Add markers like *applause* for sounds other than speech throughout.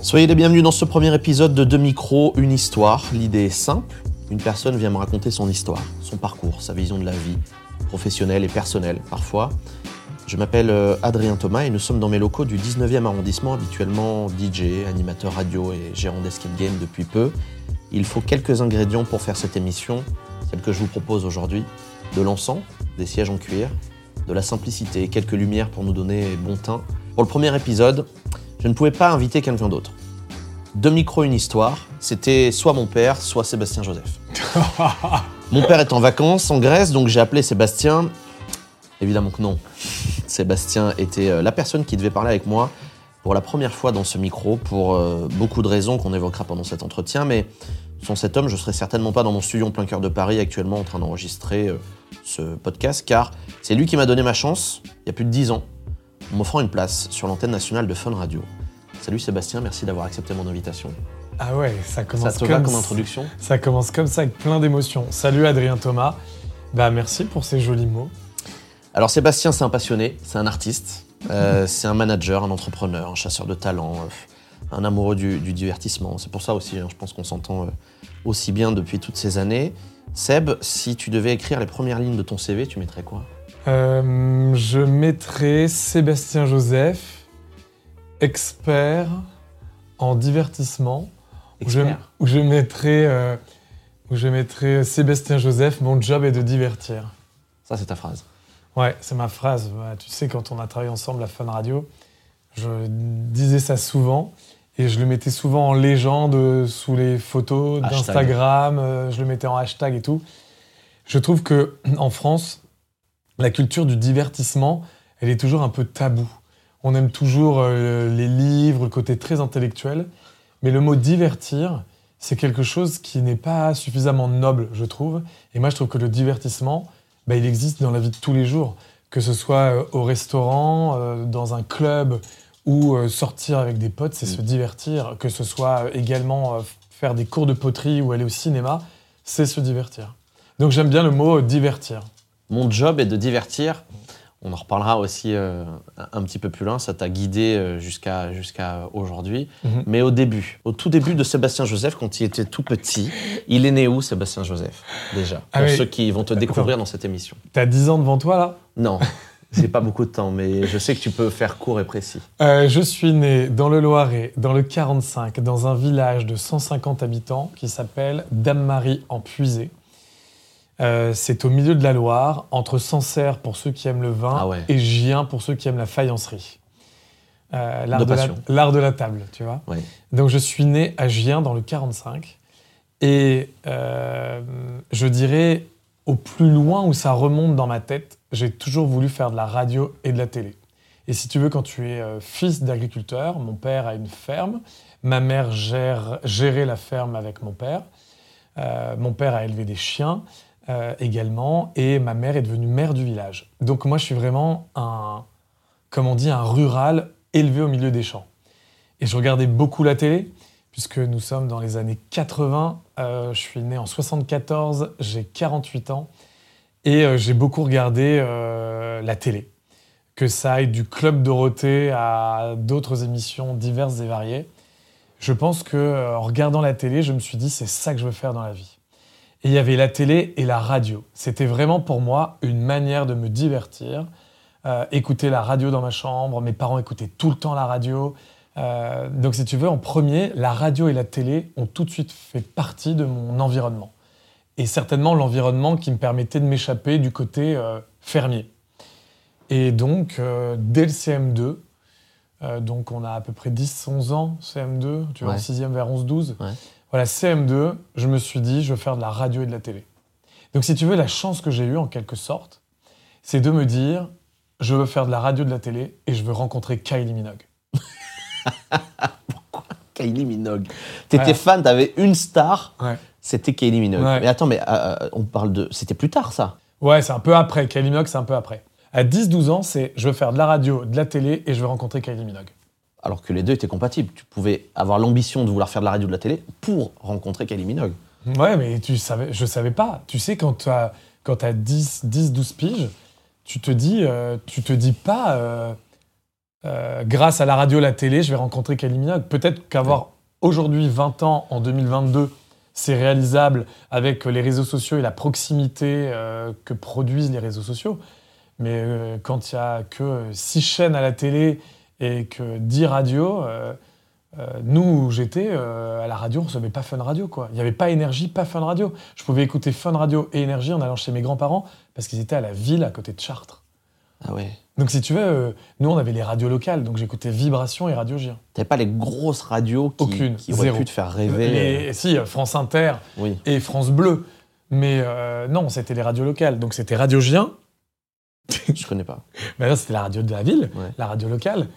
Soyez les bienvenus dans ce premier épisode de Deux micros, une histoire. L'idée est simple. Une personne vient me raconter son histoire, son parcours, sa vision de la vie, professionnelle et personnelle parfois. Je m'appelle euh, Adrien Thomas et nous sommes dans mes locaux du 19e arrondissement, habituellement DJ, animateur radio et gérant d'escape game depuis peu. Il faut quelques ingrédients pour faire cette émission, celle que je vous propose aujourd'hui. De l'encens, des sièges en cuir, de la simplicité, quelques lumières pour nous donner bon teint. Pour le premier épisode, je ne pouvais pas inviter quelqu'un d'autre. Deux micros, une histoire, c'était soit mon père, soit Sébastien Joseph. *laughs* mon père est en vacances en Grèce, donc j'ai appelé Sébastien. Évidemment que non. Sébastien était euh, la personne qui devait parler avec moi pour la première fois dans ce micro, pour euh, beaucoup de raisons qu'on évoquera pendant cet entretien, mais sans cet homme, je serais certainement pas dans mon studio en plein cœur de Paris actuellement en train d'enregistrer euh, ce podcast, car c'est lui qui m'a donné ma chance, il y a plus de 10 ans, m'offrant une place sur l'antenne nationale de Fun Radio. Salut Sébastien, merci d'avoir accepté mon invitation. Ah ouais, ça commence Ça te comme va comme introduction Ça commence comme ça avec plein d'émotions. Salut Adrien Thomas. Bah merci pour ces jolis mots. Alors Sébastien, c'est un passionné, c'est un artiste, euh, c'est un manager, un entrepreneur, un chasseur de talent, euh, un amoureux du, du divertissement. C'est pour ça aussi, hein, je pense qu'on s'entend euh, aussi bien depuis toutes ces années. Seb, si tu devais écrire les premières lignes de ton CV, tu mettrais quoi? Euh, je mettrai Sébastien Joseph, expert en divertissement. Où je, Expert. où je mettrai, euh, où je mettrai Sébastien Joseph, mon job est de divertir. Ça, c'est ta phrase. Ouais, c'est ma phrase. Tu sais, quand on a travaillé ensemble à Fun Radio, je disais ça souvent et je le mettais souvent en légende euh, sous les photos d'Instagram. je le mettais en hashtag et tout. Je trouve que en France, la culture du divertissement, elle est toujours un peu tabou. On aime toujours euh, les livres, le côté très intellectuel, mais le mot divertir, c'est quelque chose qui n'est pas suffisamment noble, je trouve. Et moi, je trouve que le divertissement, bah, il existe dans la vie de tous les jours, que ce soit euh, au restaurant, euh, dans un club ou euh, sortir avec des potes, c'est Mm. se divertir, que ce soit également faire des cours de poterie ou aller au cinéma, c'est se divertir. Donc j'aime bien le mot divertir. Mon job est de divertir. On en reparlera aussi euh, un petit peu plus loin. Ça t'a guidé euh, jusqu'à jusqu'à aujourd'hui. Mhm. Mais au début, au tout début de Sébastien Joseph, quand il était tout petit, il est né où, Sébastien Joseph Déjà, Ah pour oui. ceux qui vont te découvrir dans cette émission. T'as 10 ans devant toi là? Non, *laughs* j'ai pas beaucoup de temps, mais je sais que tu peux faire court et précis. Euh, je suis né dans le Loiret, dans le 45, dans un village de 150 habitants qui s'appelle Dame-Marie en Puisée. Euh, c'est au milieu de la Loire, entre Sancerre pour ceux qui aiment le vin Ah ouais. et Gien pour ceux qui aiment la faïencerie. Euh, L'art De de, la- de table, tu vois. Ouais. Donc je suis né à Gien dans le 45 et euh, je dirais au plus loin où ça remonte dans ma tête, j'ai toujours voulu faire de la radio et de la télé. Et si tu veux, quand tu es fils d'agriculteur, mon père a une ferme, ma mère gère, gérait la ferme avec mon père, mon père a élevé des chiens euh, également, et ma mère est devenue mère du village. Donc moi, je suis vraiment un, comme on dit, un rural élevé au milieu des champs. Et je regardais beaucoup la télé, puisque nous sommes dans les années 80. Euh, je suis né en 74, j'ai 48 ans, et euh, j'ai beaucoup regardé la télé. Que ça aille du Club Dorothée à d'autres émissions diverses et variées. Je pense que en regardant la télé, je me suis dit c'est ça que je veux faire dans la vie. Et il y avait la télé et la radio. C'était vraiment pour moi une manière de me divertir. Euh, écouter la radio dans ma chambre, mes parents écoutaient tout le temps la radio. Euh, donc si tu veux, en premier, la radio et la télé ont tout de suite fait partie de mon environnement. Et certainement l'environnement qui me permettait de m'échapper du côté euh, fermier. Et donc, dès le CM2, euh, donc on a à peu près 10-11 ans, CM2, tu vois, en 6e vers 11-12. Ouais. Voilà, CM2, je me suis dit, je veux faire de la radio et de la télé. Donc si tu veux, la chance que j'ai eue en quelque sorte, c'est de me dire, je veux faire de la radio et de la télé et je veux rencontrer Kylie Minogue. *laughs* Kylie Minogue? T'étais Ouais. fan, t'avais une star, Ouais. c'était Kylie Minogue. Ouais. Mais attends, mais euh, euh, on parle de. C'était plus tard ça? Ouais, c'est un peu après. Kylie Minogue, c'est un peu après. À 10-12 ans, c'est je veux faire de la radio, de la télé et je veux rencontrer Kylie Minogue. Alors que les deux étaient compatibles. Tu pouvais avoir l'ambition de vouloir faire de la radio ou de la télé pour rencontrer Kylie Minogue. Ouais, mais tu savais, je savais pas. Tu sais, quand tu as, quand t'as 10, 10, 12 piges, tu te dis, euh, tu te dis pas, euh, euh, grâce à la radio, la télé, je vais rencontrer Kylie Minogue. Peut-être qu'avoir aujourd'hui 20 ans en 2022, c'est réalisable avec les réseaux sociaux et la proximité que produisent les réseaux sociaux. Mais quand il n'y a que 6 chaînes à la télé et que 10 radios, euh, euh, nous, où j'étais, euh, à la radio, on ne recevait pas Fun Radio. quoi. Il n'y avait pas Énergie, pas Fun Radio. Je pouvais écouter Fun Radio et Énergie en allant chez mes grands-parents parce qu'ils étaient à la ville à côté de Chartres. Ah ouais. Donc si tu veux, nous, on avait les radios locales. Donc j'écoutais Vibration et Radio J. T'avais pas les grosses radios qui, Aucune, qui auraient zéro. pu te faire rêver. Les- si, France Inter Oui. et France Bleu. Mais non, c'était les radios locales. Donc c'était Radio Gien. Je connais pas. *laughs* Mais là, c'était la radio de la ville, Ouais. la radio locale.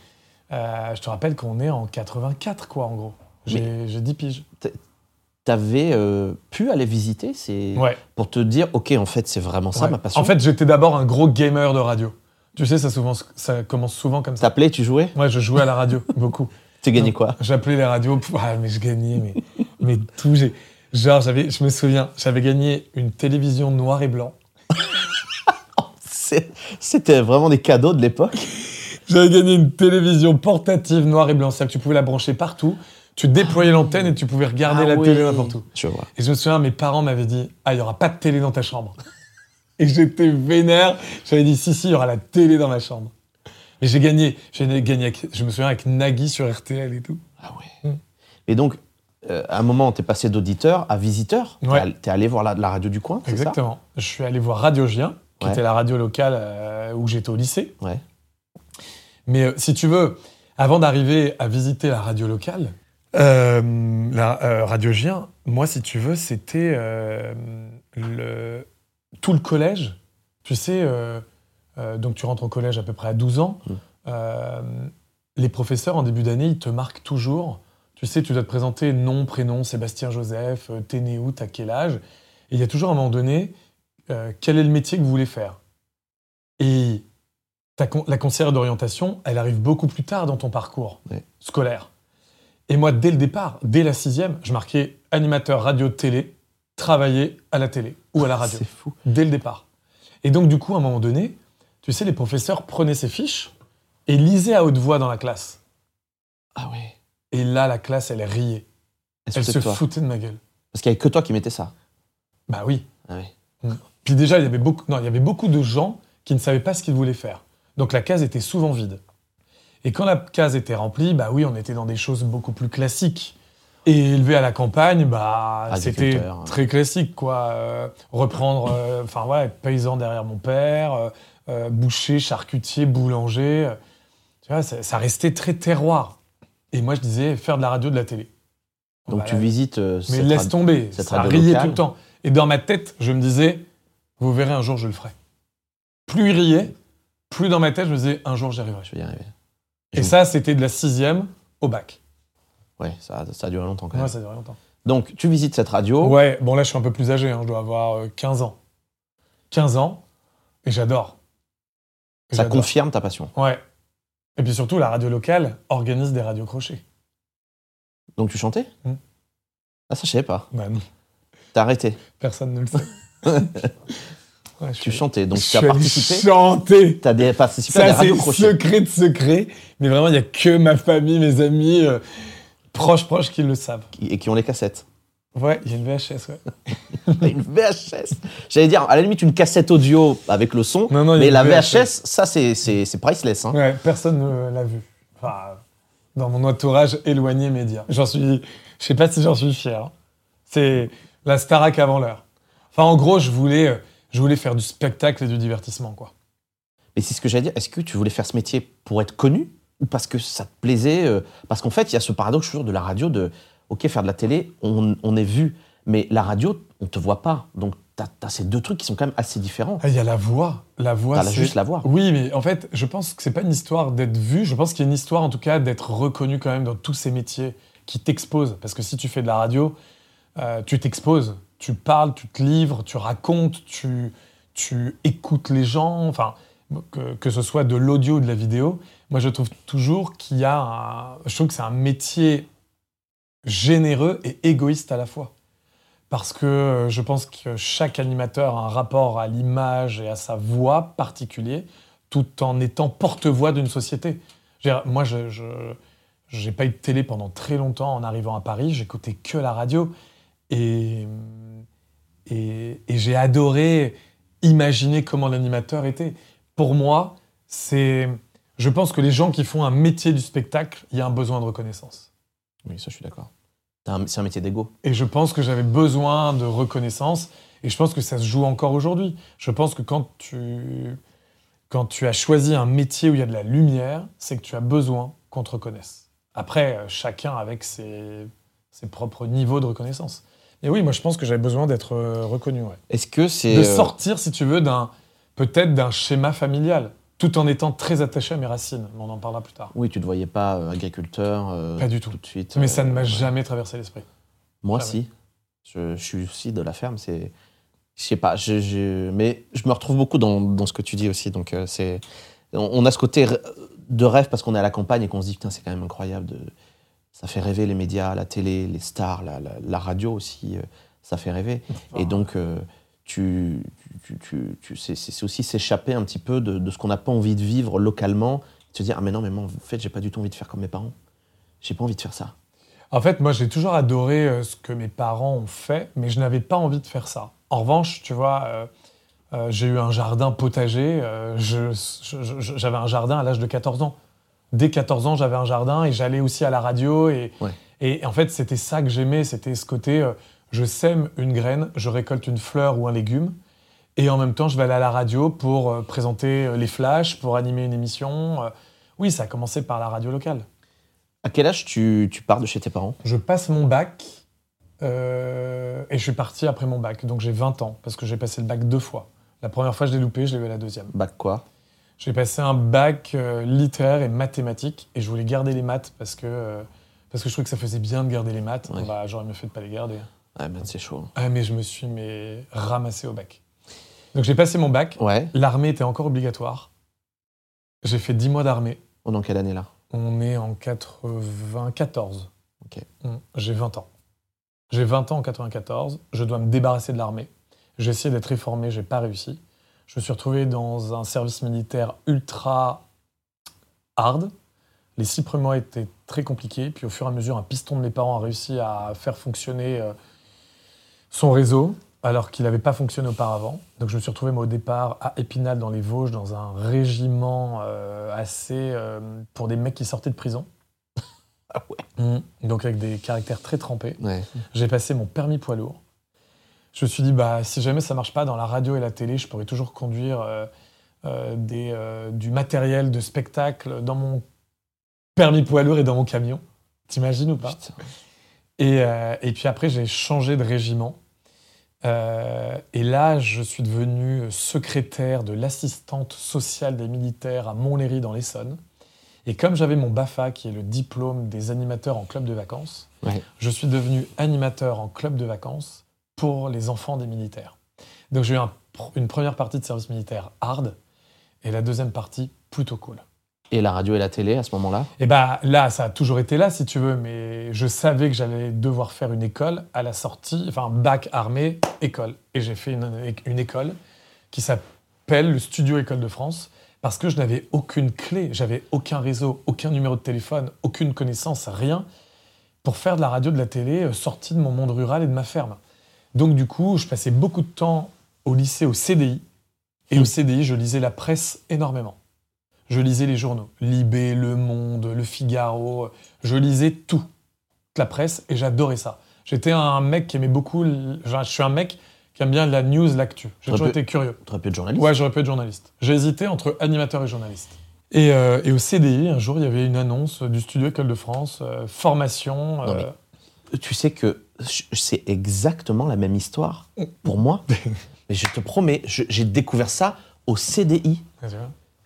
Euh, je te rappelle qu'on est en 84, quoi, en gros. J'ai j'ai 10 piges. T'avais euh, pu aller visiter ces... Ouais. pour te dire, ok, en fait, c'est vraiment ça Ouais. ma passion. En fait, j'étais d'abord un gros gamer de radio. Tu sais, ça, souvent, ça commence souvent comme ça. t'appelais, tu jouais, Ouais, je jouais à la radio, *laughs* beaucoup. tu gagnais quoi? J'appelais les radios, ah, mais je gagnais, mais, mais tout. Genre, j'avais, je me souviens, j'avais gagné une télévision noir et blanc. *laughs* C'est- C'était vraiment des cadeaux de l'époque. J'avais gagné une télévision portative noir et blanc, c'est-à-dire que tu pouvais la brancher partout. Tu déployais l'antenne et tu pouvais regarder Ah la oui. télé n'importe où. Je vois. Et je me souviens, mes parents m'avaient dit Ah, il n'y aura pas de télé dans ta chambre. *laughs* Et j'étais vénère. J'avais dit Si, si, il y aura la télé dans ma chambre. Et j'ai gagné. J'ai gagné avec- je me souviens avec Nagui sur RTL et tout. Ah ouais. Mm. Et donc, euh, à un moment, t'es passé d'auditeur à visiteur. T'es Ouais. all- T'es allé voir la, la radio du coin, c'est ça? Exactement. Je suis allé voir Radio Gien, qui Ouais. était la radio locale euh, où j'étais au lycée. Ouais. Mais euh, si tu veux, avant d'arriver à visiter la radio locale, euh, la euh, Radio Gien, moi, si tu veux, c'était euh, le, tout le collège. Tu sais, donc tu rentres au collège à peu près à 12 ans. Mm. Les professeurs, en début d'année, ils te marquent toujours. Tu sais, tu dois te présenter nom, prénom, Sébastien Joseph, t'es né où, t'as quel âge. Et il y a toujours à un moment donné, quel est le métier que vous voulez faire Et con- la conseillère d'orientation, elle arrive beaucoup plus tard dans ton parcours scolaire. Et moi, dès le départ, dès la sixième, je marquais animateur radio-télé, travailler à la télé ou à la radio, C'est fou. dès le départ. Et donc, du coup, à un moment donné, tu sais, les professeurs prenaient ces fiches et lisaient à haute voix dans la classe. Ah ouais. Et là, la classe, elle riait. Elle que se toi foutait de ma gueule. Parce qu'il n'y avait que toi qui mettais ça. Bah oui. Ah ouais. Puis déjà, il y avait beaucoup, non, il y avait beaucoup de gens qui ne savaient pas ce qu'ils voulaient faire. Donc la case était souvent vide. Et quand la case était remplie, bah oui, on était dans des choses beaucoup plus classiques. Et élevé à la campagne, bah c'était Agriculteur. très classique, quoi. Euh, reprendre, euh, enfin ouais, être paysan derrière mon père, euh, euh, boucher, charcutier, boulanger. euh, tu vois, ça, ça restait très terroir. Et moi, je disais faire de la radio, de la télé. Donc tu visites euh, mais cette laisse tomber, cette ça riait tout le temps. Et dans ma tête, je me disais, vous verrez, un jour, je le ferai. Plus il riait, plus dans ma tête, je me disais, un jour, j'y arriverai. Je vais y arriver. Et ça, c'était de la sixième au bac. Ouais, ça, ça a duré longtemps quand Ouais, même. ça durait longtemps. Donc tu visites cette radio. Ouais, bon, là, je suis un peu plus âgé, hein, je dois avoir euh, 15 ans. 15 ans, et j'adore. ça confirme ta passion. Ouais. Et puis surtout, la radio locale organise des radios crochets. Donc tu chantais Mm. Ah ça je savais pas. Bah non, T'as arrêté. personne ne le sait. *laughs* Ouais, Tu suis- chantais. Donc tu as participé. chanter T'as des- participé à des Ça, radios crochets. secret de secret. Mais vraiment, il n'y a que ma famille, mes amis euh, proches, proches qui le savent. Et qui ont les cassettes. Ouais, il y a une VHS, ouais. *laughs* une VHS. J'allais dire, à la limite, une cassette audio avec le son. Non, non, mais la VHS. VHS, ça, c'est- c'est c'est priceless. Hein. Ouais, personne ne l'a vu. Enfin, dans mon entourage éloigné média. J'en suis... Je sais pas si j'en suis fier. hein. C'est la Starac avant l'heure. Enfin, en gros, je voulais, euh, je voulais faire du spectacle et du divertissement, quoi. Mais c'est ce que j'allais dire. Est-ce que tu voulais faire ce métier pour être connu ou parce que ça te plaisait euh, Parce qu'en fait, il y a ce paradoxe toujours de la radio de, ok, faire de la télé, on, on est vu, mais la radio, on te voit pas. Donc, t'as as ces deux trucs qui sont quand même assez différents. Ah, Il y a la voix. La voix, c'est... juste la voix. Oui, mais en fait, je pense que c'est pas une histoire d'être vu. Je pense qu'il y a une histoire, en tout cas, d'être reconnu quand même dans tous ces métiers qui t'exposent. Parce que si tu fais de la radio, euh, tu t'exposes. Tu parles, tu te livres, tu racontes, tu, tu écoutes les gens. Enfin, que, que ce soit de l'audio ou de la vidéo. Moi, je trouve toujours qu'il y a un... Je trouve que c'est un métier généreux et égoïste à la fois. Parce que euh, je pense que chaque animateur a un rapport à l'image et à sa voix particulier, tout en étant porte-voix d'une société. Moi, je, je j'ai pas eu de télé pendant très longtemps en arrivant à Paris. J'écoutais que la radio et et, et j'ai adoré imaginer comment l'animateur était. Pour moi, c'est, je pense que les gens qui font un métier du spectacle, il y a un besoin de reconnaissance. Oui, ça, je suis d'accord. C'est un, c'est un métier d'ego. Et je pense que j'avais besoin de reconnaissance. Et je pense que ça se joue encore aujourd'hui. Je pense que quand tu, quand tu as choisi un métier où il y a de la lumière, c'est que tu as besoin qu'on te reconnaisse. Après, euh, chacun avec ses, ses propres niveaux de reconnaissance. Et oui, moi je pense que j'avais besoin d'être euh, reconnu. ouais. Est-ce que c'est. De euh, sortir, si tu veux, d'un peut-être d'un schéma familial, tout en étant très attaché à mes racines. Mais on en parlera plus tard. Oui, tu ne te voyais pas euh, agriculteur euh, Pas du tout. tout de suite. Mais ça ne m'a ouais. jamais traversé l'esprit. Moi, Jamais. si. Je, je suis aussi de la ferme. C'est, je sais pas. Je, je- mais je me retrouve beaucoup dans, dans ce que tu dis aussi. Donc, c'est, on, on a ce côté de rêve parce qu'on est à la campagne et qu'on se dit putain, c'est quand même incroyable. De, ça fait rêver les médias, la télé, les stars, la, la- la radio aussi. euh, ça fait rêver. Et donc, euh, tu, tu, tu, tu- c'est, aussi s'échapper un petit peu de, de ce qu'on n'a pas envie de vivre localement. Se dire ah mais non mais moi en fait j'ai pas du tout envie de faire comme mes parents. J'ai pas envie de faire ça. En fait, moi j'ai toujours adoré euh, ce que mes parents ont fait, mais je n'avais pas envie de faire ça. En revanche, tu vois, euh, j'ai eu un jardin potager. j'avais un jardin à l'âge de 14 ans. Dès 14 ans, j'avais un jardin et j'allais aussi à la radio. Et, Ouais. et en fait, c'était ça que j'aimais. C'était ce côté euh, je sème une graine, je récolte une fleur ou un légume. Et en même temps, je vais aller à la radio pour euh, présenter euh, les flashs, pour animer une émission. Euh, oui, ça a commencé par la radio locale. À quel âge tu, tu pars de chez tes parents? Je passe mon bac et je suis parti après mon bac. Donc j'ai 20 ans parce que j'ai passé le bac deux fois. La première fois, je l'ai loupé, je l'ai eu à la deuxième. Bac quoi? J'ai passé un bac euh, littéraire et mathématiques et je voulais garder les maths parce que, euh, parce que je trouvais que ça faisait bien de garder les maths. Ouais. Bah, J'aurais mieux fait de pas les garder. Ouais, ben c'est chaud. Ah, mais je me suis mais, ramassé au bac. Donc j'ai passé mon bac. Ouais. L'armée était encore obligatoire. J'ai fait 10 mois d'armée. On est en quelle année là? On est en 94. Ok. Mm, J'ai 20 ans. J'ai 20 ans en 94. Je dois me débarrasser de l'armée. J'ai essayé d'être réformé, j'ai pas réussi. Je me suis retrouvé dans un service militaire ultra hard. Les six premiers mois étaient très compliqués. Puis au fur et à mesure, un piston de mes parents a réussi à faire fonctionner euh, son réseau, alors qu'il n'avait pas fonctionné auparavant. Donc je me suis retrouvé moi, au départ à Épinal dans les Vosges, dans un régiment euh, assez euh, pour des mecs qui sortaient de prison. *laughs* Ah ouais. Mm. Donc avec des caractères très trempés. Ouais. J'ai passé mon permis poids lourd. Je me suis dit, bah, si jamais ça marche pas dans la radio et la télé, je pourrais toujours conduire euh, euh, des, euh, du matériel de spectacle dans mon permis poids lourd et dans mon camion. T'imagines ou pas? Et, et puis après, j'ai changé de régiment. Et là, je suis devenu secrétaire de l'assistante sociale des militaires à Montlhéry dans l'Essonne. Et comme j'avais mon BAFA, qui est le diplôme des animateurs en club de vacances, Ouais. je suis devenu animateur en club de vacances pour les enfants des militaires. Donc j'ai eu un une première partie de service militaire hard et la deuxième partie plutôt cool. Et la radio et la télé à ce moment-là? Et bah là, ça a toujours été là, si tu veux, mais je savais que j'allais devoir faire une école à la sortie, enfin bac armée, école. Et j'ai fait une, une école qui s'appelle le Studio École de France parce que je n'avais aucune clé, j'avais aucun réseau, aucun numéro de téléphone, aucune connaissance, rien pour faire de la radio, de la télé, euh, sortie de mon monde rural et de ma ferme. Donc du coup, je passais beaucoup de temps au lycée, au CDI. Et au CDI, je lisais la presse énormément. Je lisais les journaux, Libé, Le Monde, Le Figaro. Je lisais tout, la presse, et j'adorais ça. J'étais un mec qui aimait beaucoup. je suis un mec qui aime bien la news, l'actu. J'ai toujours peu- été curieux. Tu aurais pu être journaliste Ouais, j'aurais pu être journaliste. J'ai hésité entre animateur et journaliste. Et, euh, et au CDI, un jour, il y avait une annonce du studio École de France, euh, formation. Non, euh, Tu sais que c'est exactement la même histoire pour moi. *laughs* Mais je te promets, j'ai découvert ça au CDI. ouais.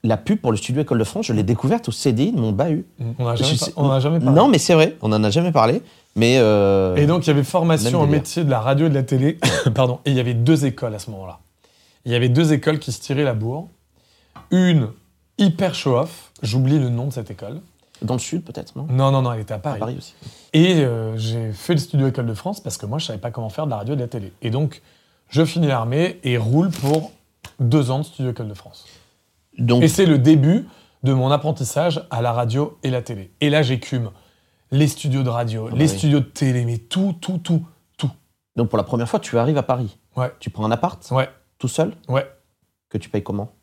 La pub pour le studio École de France, je l'ai découverte au CDI de mon bahut. On n'a jamais, par- jamais parlé. Non, mais c'est vrai, on en a jamais parlé. Mais euh, Et donc, il y avait formation au métier de la radio et de la télé. *coughs* Pardon. Et il y avait deux écoles à ce moment-là. Il y avait deux écoles qui se tiraient la bourre. Une hyper show-off. J'oublie le nom de cette école. Dans le sud peut-être, non? Non, non, non, elle était à À Paris. Paris aussi. Et euh, j'ai fait le studio École de France parce que moi, je savais pas comment faire de la radio et de la télé. Et donc, je finis l'armée et roule pour deux ans de studio École de France. Donc Et c'est le début de mon apprentissage à la radio et la télé. Et là, j'écume les studios de radio, Ah bah les oui. studios de télé, mais tout, tout, tout, tout. Donc pour la première fois, tu arrives à Paris. Ouais. Tu prends un appart, Ouais, tout seul, ouais. que tu payes comment?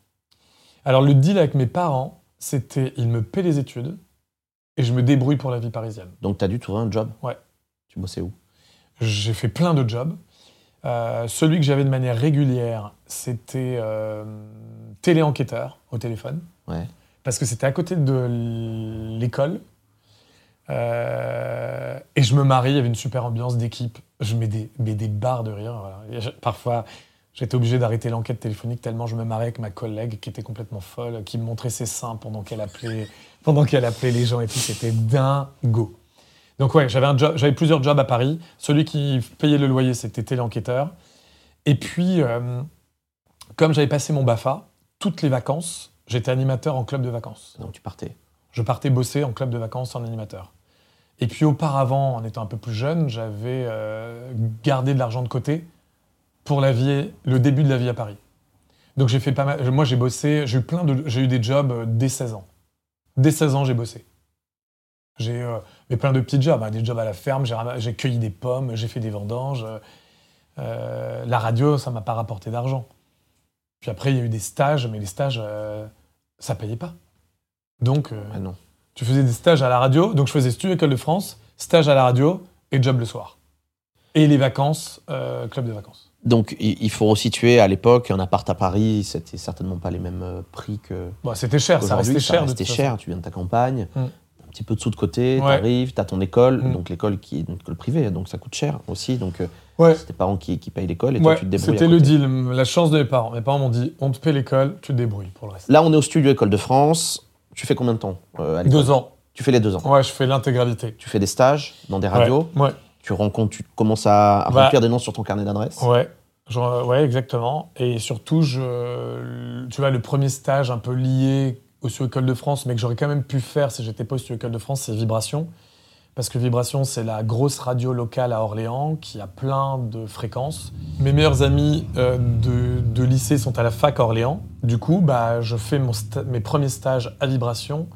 Alors, le deal avec mes parents, c'était ils me paient les études et je me débrouille pour la vie parisienne. Donc tu as dû trouver un job Ouais. Tu bossais où? J'ai fait plein de jobs. Euh, celui que j'avais de manière régulière, c'était euh, téléenquêteur au téléphone. Ouais. Parce que c'était à côté de l'école. Euh, et je me marie, il y avait une super ambiance d'équipe. Je mets des, mets des barres de rire. voilà. Parfois, j'étais obligé d'arrêter l'enquête téléphonique tellement je me marrais avec ma collègue qui était complètement folle, qui me montrait ses seins pendant qu'elle appelait, pendant qu'elle appelait les gens et tout. C'était dingo. Donc ouais, j'avais un job, j'avais plusieurs jobs à Paris. Celui qui payait le loyer, c'était téléenquêteur. Et puis, euh, comme j'avais passé mon BAFA, toutes les vacances, j'étais animateur en club de vacances. Donc tu partais. Je partais bosser en club de vacances en animateur. Et puis auparavant, en étant un peu plus jeune, j'avais euh, gardé de l'argent de côté pour la vie, le début de la vie à Paris. Donc j'ai fait pas mal. Moi, j'ai bossé. J'ai eu plein de. J'ai eu des jobs euh, dès 16 ans. Dès 16 ans, j'ai bossé. J'ai euh, plein de petits jobs, hein, des jobs à la ferme. J'ai cueilli des pommes, j'ai fait des vendanges. euh, euh, la radio, ça m'a pas rapporté d'argent. Puis après, il y a eu des stages, mais les stages, euh, ça payait pas. Donc, Ah non. tu faisais des stages à la radio, donc je faisais Studio École de France, stage à la radio et job le soir. Et les vacances, club de vacances. Donc il faut resituer à l'époque, un appart à Paris, c'était certainement pas les mêmes euh, prix que Bon, c'était cher, ça restait cher. toute cher. Tu viens de ta campagne, Mm. un petit peu de sous de côté, Ouais. t'arrives, t'as ton école, Mm. donc l'école qui est une école privée, donc ça coûte cher aussi. Donc euh. Ouais, c'est tes parents qui, qui payent l'école et toi tu te débrouilles. c'était le deal, la chance de mes parents. Mes parents m'ont dit on te paie l'école, tu te débrouilles pour le reste. Là, on est au studio École de France. Tu fais combien de temps euh, à Deux ans. Tu fais les deux ans. Ouais, je fais l'intégralité. Tu fais des stages dans des radios. Ouais. Tu rencontres, tu commences à, à Bah. remplir des noms sur ton carnet d'adresse. Ouais, genre, ouais, exactement. Et surtout, je, tu vois, le premier stage un peu lié au École de France, mais que j'aurais quand même pu faire si j'étais pas au École de France, c'est Vibration. Parce que Vibration, c'est la grosse radio locale à Orléans qui a plein de fréquences. Mes meilleurs amis euh, de, de lycée sont à la fac à Orléans. Du coup, bah, je fais mon mes premiers stages à Vibration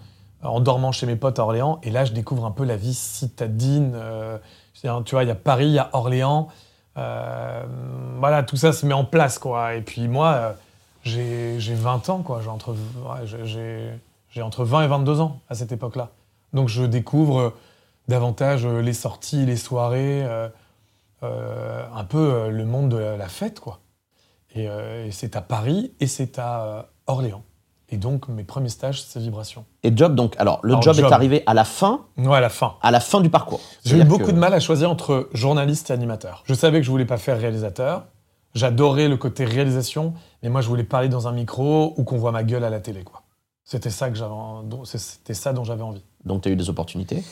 euh, en dormant chez mes potes à Orléans. Et là, je découvre un peu la vie citadine. euh, tu vois, il y a Paris, il y a Orléans. Euh, voilà, tout ça se met en place, quoi. Et puis moi, euh, j'ai j'ai 20 ans, quoi. J'ai entre, entre 20 et 22 ans à cette époque-là. Donc je découvre euh, davantage les sorties, les soirées, un peu le monde de la, fête, quoi. Et, c'est à Paris et c'est à Orléans. Et donc mes premiers stages, c'est Vibration. Et job, donc, alors, le Alors, job, job. est arrivé à la fin, Ouais, à la fin. à la fin du parcours. J'ai eu beaucoup que- de mal à choisir entre journaliste et animateur. Je savais que je voulais pas faire réalisateur. J'adorais le côté réalisation, mais moi je voulais parler dans un micro ou qu'on voit ma gueule à la télé, quoi. C'était ça que c'était ça dont j'avais envie. Donc, tu as eu des opportunités?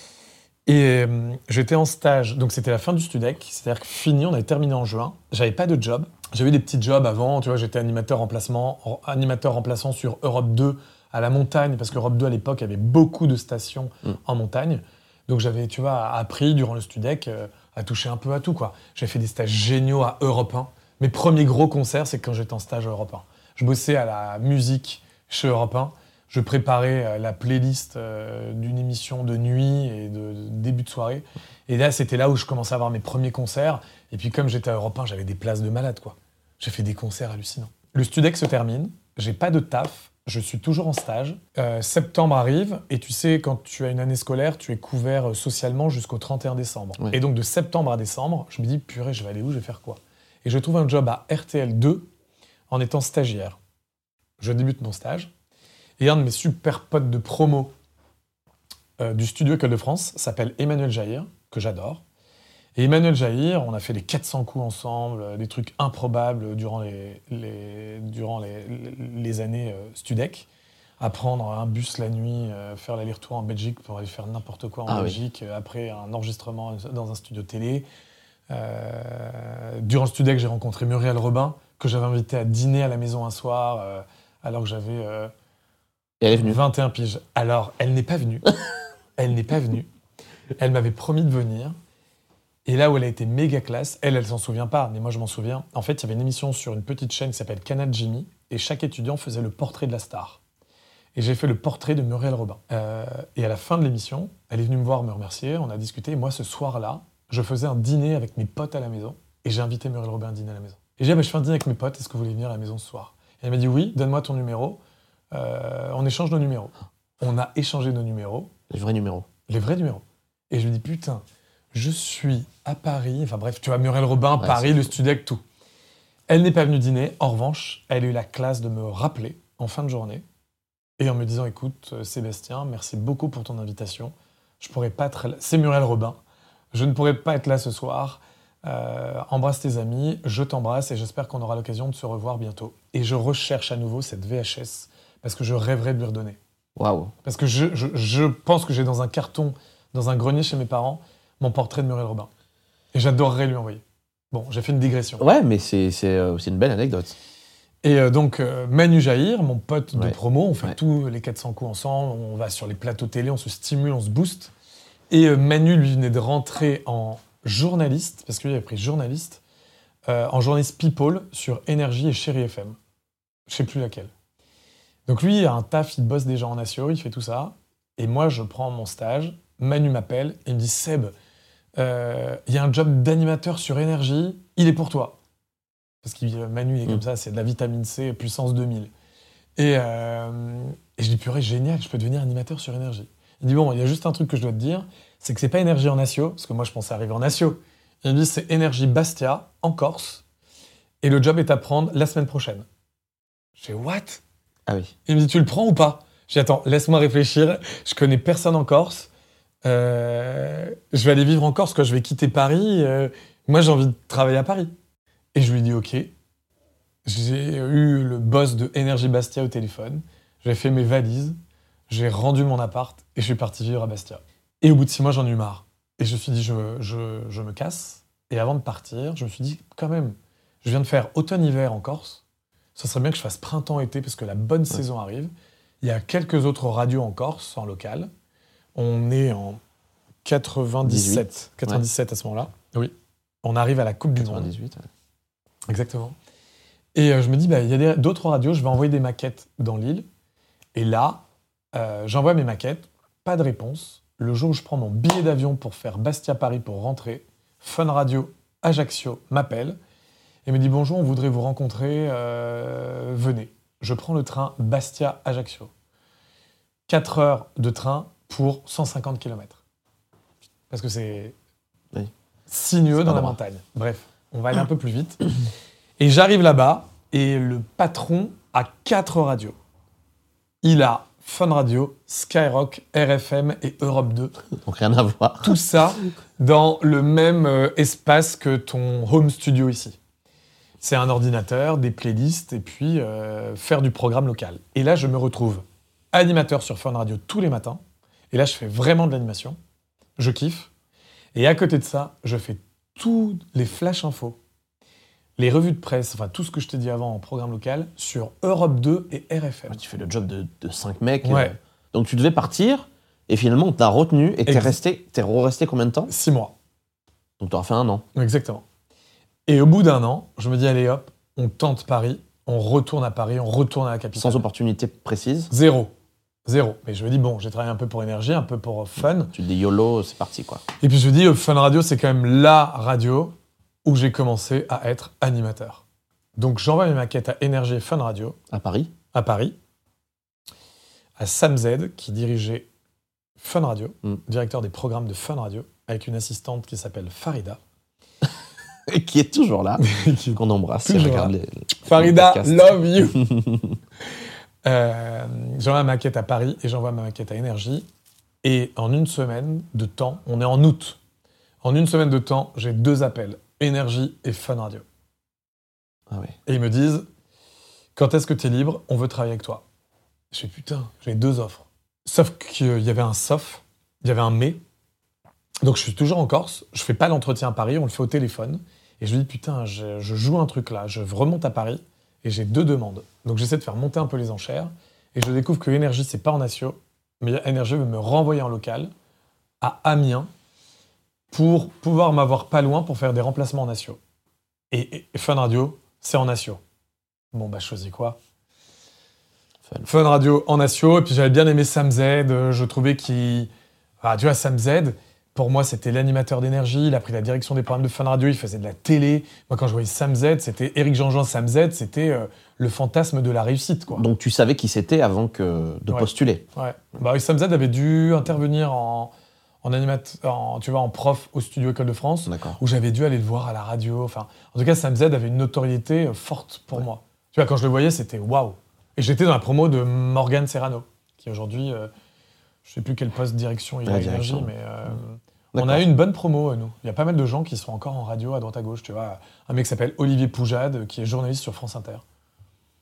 Et euh, j'étais en stage, donc c'était la fin du Studec, c'est-à-dire que fini, on avait terminé en juin. J'avais pas de job. J'avais eu des petits jobs avant, tu vois, j'étais animateur remplacement, en- animateur remplaçant sur Europe 2 à la montagne, parce qu'Europe 2 à l'époque avait beaucoup de stations Mm. en montagne. Donc j'avais, tu vois, appris durant le Studec euh, à toucher un peu à tout, quoi. J'ai fait des stages géniaux à Europe 1. Mes premiers gros concerts, c'est quand j'étais en stage à Europe 1. Je bossais à la musique chez Europe 1. Je préparais euh, la playlist euh, d'une émission de nuit et de, de début de soirée. Et là, c'était là où je commençais à avoir mes premiers concerts. Et puis, comme j'étais à Europe 1, j'avais des places de malade, quoi. J'ai fait des concerts hallucinants. Le Studec se termine. J'ai pas de taf. Je suis toujours en stage. Euh, septembre arrive. Et tu sais, quand tu as une année scolaire, tu es couvert socialement jusqu'au 31 décembre. Et donc, de septembre à décembre, je me dis, purée, je vais aller où Je vais faire quoi? Et je trouve un job à RTL 2 en étant stagiaire. Je débute mon stage. Et un de mes super potes de promo euh, du studio École de France s'appelle Emmanuel Jair, que j'adore. Et Emmanuel Jair, on a fait les 400 coups ensemble, euh, des trucs improbables durant les, les- durant les, années euh, Studec. À prendre un bus la nuit, euh, faire l'aller-retour en Belgique pour aller faire n'importe quoi en Ah. Belgique, après un enregistrement dans un studio télé. Durant le Studec, j'ai rencontré Muriel Robin, que j'avais invité à dîner à la maison un soir, alors que j'avais Et elle est venue. 21 piges. Alors, elle n'est pas venue. *laughs* elle n'est pas venue. Elle m'avait promis de venir. Et là où elle a été méga classe, elle, elle s'en souvient pas, mais moi je m'en souviens. En fait, il y avait une émission sur une petite chaîne qui s'appelle Canal Jimmy, et chaque étudiant faisait le portrait de la star. Et j'ai fait le portrait de Muriel Robin. Euh, et à la fin de l'émission, elle est venue me voir me remercier, on a discuté. Et moi, ce soir-là, je faisais un dîner avec mes potes à la maison. Et j'ai invité Muriel Robin à dîner à la maison. Et j'ai dit, ah, bah, je fais un dîner avec mes potes, est-ce que vous voulez venir à la maison ce soir? Et elle m'a dit, oui, donne-moi ton numéro. Euh, on échange nos numéros. On a échangé nos numéros. Les vrais numéros. Les vrais numéros. Et je lui dis, putain, je suis à Paris. Enfin bref, tu vois, Muriel Robin, Ouais, Paris, le Studec, tout. Elle n'est pas venue dîner. En revanche, elle a eu la classe de me rappeler en fin de journée et en me disant, écoute, euh, Sébastien, merci beaucoup pour ton invitation. Je pourrais pas être là. C'est Muriel Robin. Je ne pourrais pas être là ce soir. Euh, embrasse tes amis, je t'embrasse et j'espère qu'on aura l'occasion de se revoir bientôt. Et je recherche à nouveau cette VHS parce que je rêverais de lui redonner. Waouh. Parce que je, je- je pense que j'ai dans un carton, dans un grenier chez mes parents, mon portrait de Muriel Robin. Et j'adorerais lui envoyer. Bon, j'ai fait une digression. Ouais, mais c'est c'est, euh, une belle anecdote. Et euh, donc, euh, Manu Jair, mon pote de promo, on fait Ouais. tous les 400 coups ensemble, on va sur les plateaux télé, on se stimule, on se booste. Et Manu, lui, venait de rentrer en journaliste, parce que lui avait pris journaliste, euh, en journaliste People sur Énergie et Chéri FM. Je sais plus laquelle. Donc lui, il a un taf, il bosse déjà en Asio, il fait tout ça. Et moi, je prends mon stage, Manu m'appelle et il me dit Seb, euh, il y a un job d'animateur sur Énergie, il est pour toi. Parce que Manu, il est Mm. comme ça, c'est de la vitamine C puissance 2000. Et, euh, et je dis purée, génial, je peux devenir animateur sur Énergie. Il dit bon, il y a juste un truc que je dois te dire, c'est que c'est pas Énergie en Asio, parce que moi je pensais arriver en Asio. Il me dit c'est Énergie Bastia, en Corse, et le job est à prendre la semaine prochaine. J'ai what? Ah oui. il me dit, tu le prends ou pas? J'ai attends, laisse-moi réfléchir. Je connais personne en Corse. Euh, je vais aller vivre en Corse quand je vais quitter Paris. Euh, moi, j'ai envie de travailler à Paris. Et je lui dis, OK. J'ai eu le boss de Énergie Bastia au téléphone. J'ai fait mes valises. J'ai rendu mon appart et je suis parti vivre à Bastia. Et au bout de six mois, j'en ai marre. Et je me suis dit, je, je, je me casse. Et avant de partir, je me suis dit, quand même, je viens de faire automne-hiver en Corse. Ça serait bien que je fasse printemps-été parce que la bonne saison arrive. Il y a quelques autres radios en Corse, en local. On est en 97, 18, 97 à ce moment-là. Oui. On arrive à la Coupe du Monde. 98. ouais. Exactement. Et euh, je me dis, bah, il y a d'autres radios, je vais envoyer des maquettes dans l'île. Et là, euh, j'envoie mes maquettes, pas de réponse. Le jour où je prends mon billet d'avion pour faire Bastia-Paris pour rentrer, Fun Radio Ajaccio m'appelle et me dit bonjour, on voudrait vous rencontrer, euh, venez. Je prends le train Bastia-Ajaccio. 4 heures de train pour 150 km. Parce que c'est Oui. sinueux dans la montagne. Bref, on va aller un peu plus vite. *clears throat* Et j'arrive là-bas et le patron a quatre radios. Il a Fun Radio, Skyrock, RFM et Europe 2. *laughs* Donc rien à voir. Tout ça dans le même euh, espace que ton home studio ici. C'est un ordinateur, des playlists et puis euh, faire du programme local. Et là, je me retrouve animateur sur Fun Radio tous les matins. Et là, je fais vraiment de l'animation. Je kiffe. Et à côté de ça, je fais tous les flash infos, les revues de presse, enfin tout ce que je t'ai dit avant en programme local, sur Europe 2 et RFM. Ouais, Tu fais le job de, de 5 mecs. Ouais. euh, Donc tu devais partir et finalement on t'a retenu et t'es resté, t'es resté combien de temps? Six mois. Donc t'auras fait un an. Exactement. Et au bout d'un an, je me dis, allez hop, on tente Paris, on retourne à Paris, on retourne à la capitale. Sans opportunité précise. Zéro. Zéro. Mais je me dis, bon, j'ai travaillé un peu pour énergie, un peu pour fun. Tu te dis YOLO, c'est parti quoi. Et puis je me dis, euh, Fun Radio, c'est quand même la radio où j'ai commencé à être animateur. Donc j'envoie mes maquettes à Énergie Fun Radio À Paris. à Paris, à Sam Z, qui dirigeait Fun Radio, Mm. directeur des programmes de Fun Radio, avec une assistante qui s'appelle Farida. *laughs* Qui est toujours là. *laughs* Qu'on embrasse Toujours regarde les. Farida, love you. *laughs* Euh, j'envoie ma maquette à Paris et j'envoie ma maquette à Énergie. Et en une semaine de temps, on est en août. En une semaine de temps, j'ai deux appels, Énergie et Fun Radio. Ah ouais. Et ils me disent, quand est-ce que tu es libre? On veut travailler avec toi. Je fais putain, j'ai deux offres. Sauf qu'il y avait un sauf, il y avait un mais. Donc je suis toujours en Corse, je fais pas l'entretien à Paris, on le fait au téléphone. Et je lui dis putain, je, je joue un truc là, je remonte à Paris et j'ai deux demandes. Donc j'essaie de faire monter un peu les enchères et je découvre que Énergie c'est pas en Asio, mais Énergie veut me renvoyer en local à Amiens pour pouvoir m'avoir pas loin pour faire des remplacements en Asio. Et, et- et Fun Radio, c'est en Asio. Bon bah je choisis quoi? Fun. Fun Radio en Natio. Et puis j'avais bien aimé Sam Z. euh, Je trouvais qu'il. Ah, tu vois, Sam Z, pour moi, c'était l'animateur d'énergie. Il a pris la direction des programmes de Fun Radio. Il faisait de la télé. Moi, quand je voyais Sam Z, c'était Eric Jean-Jean Sam Z. C'était euh, le fantasme de la réussite, quoi. Donc tu savais qui c'était avant que de Ouais. postuler. Ouais. Bah, Sam Z avait dû intervenir en, en, en, tu vois, en prof au studio École de France. Où j'avais dû aller le voir à la radio. Enfin, en tout cas, Sam Z avait une notoriété euh, forte pour moi. Tu vois, quand je le voyais, c'était waouh. Et j'étais dans la promo de Morgan Serrano, qui aujourd'hui, euh, je sais plus quel poste de direction il La a énergie, mais euh, on a eu une bonne promo, euh, nous. Il y a pas mal de gens qui sont encore en radio à droite à gauche. Tu vois, un mec qui s'appelle Olivier Poujade, qui est journaliste sur France Inter.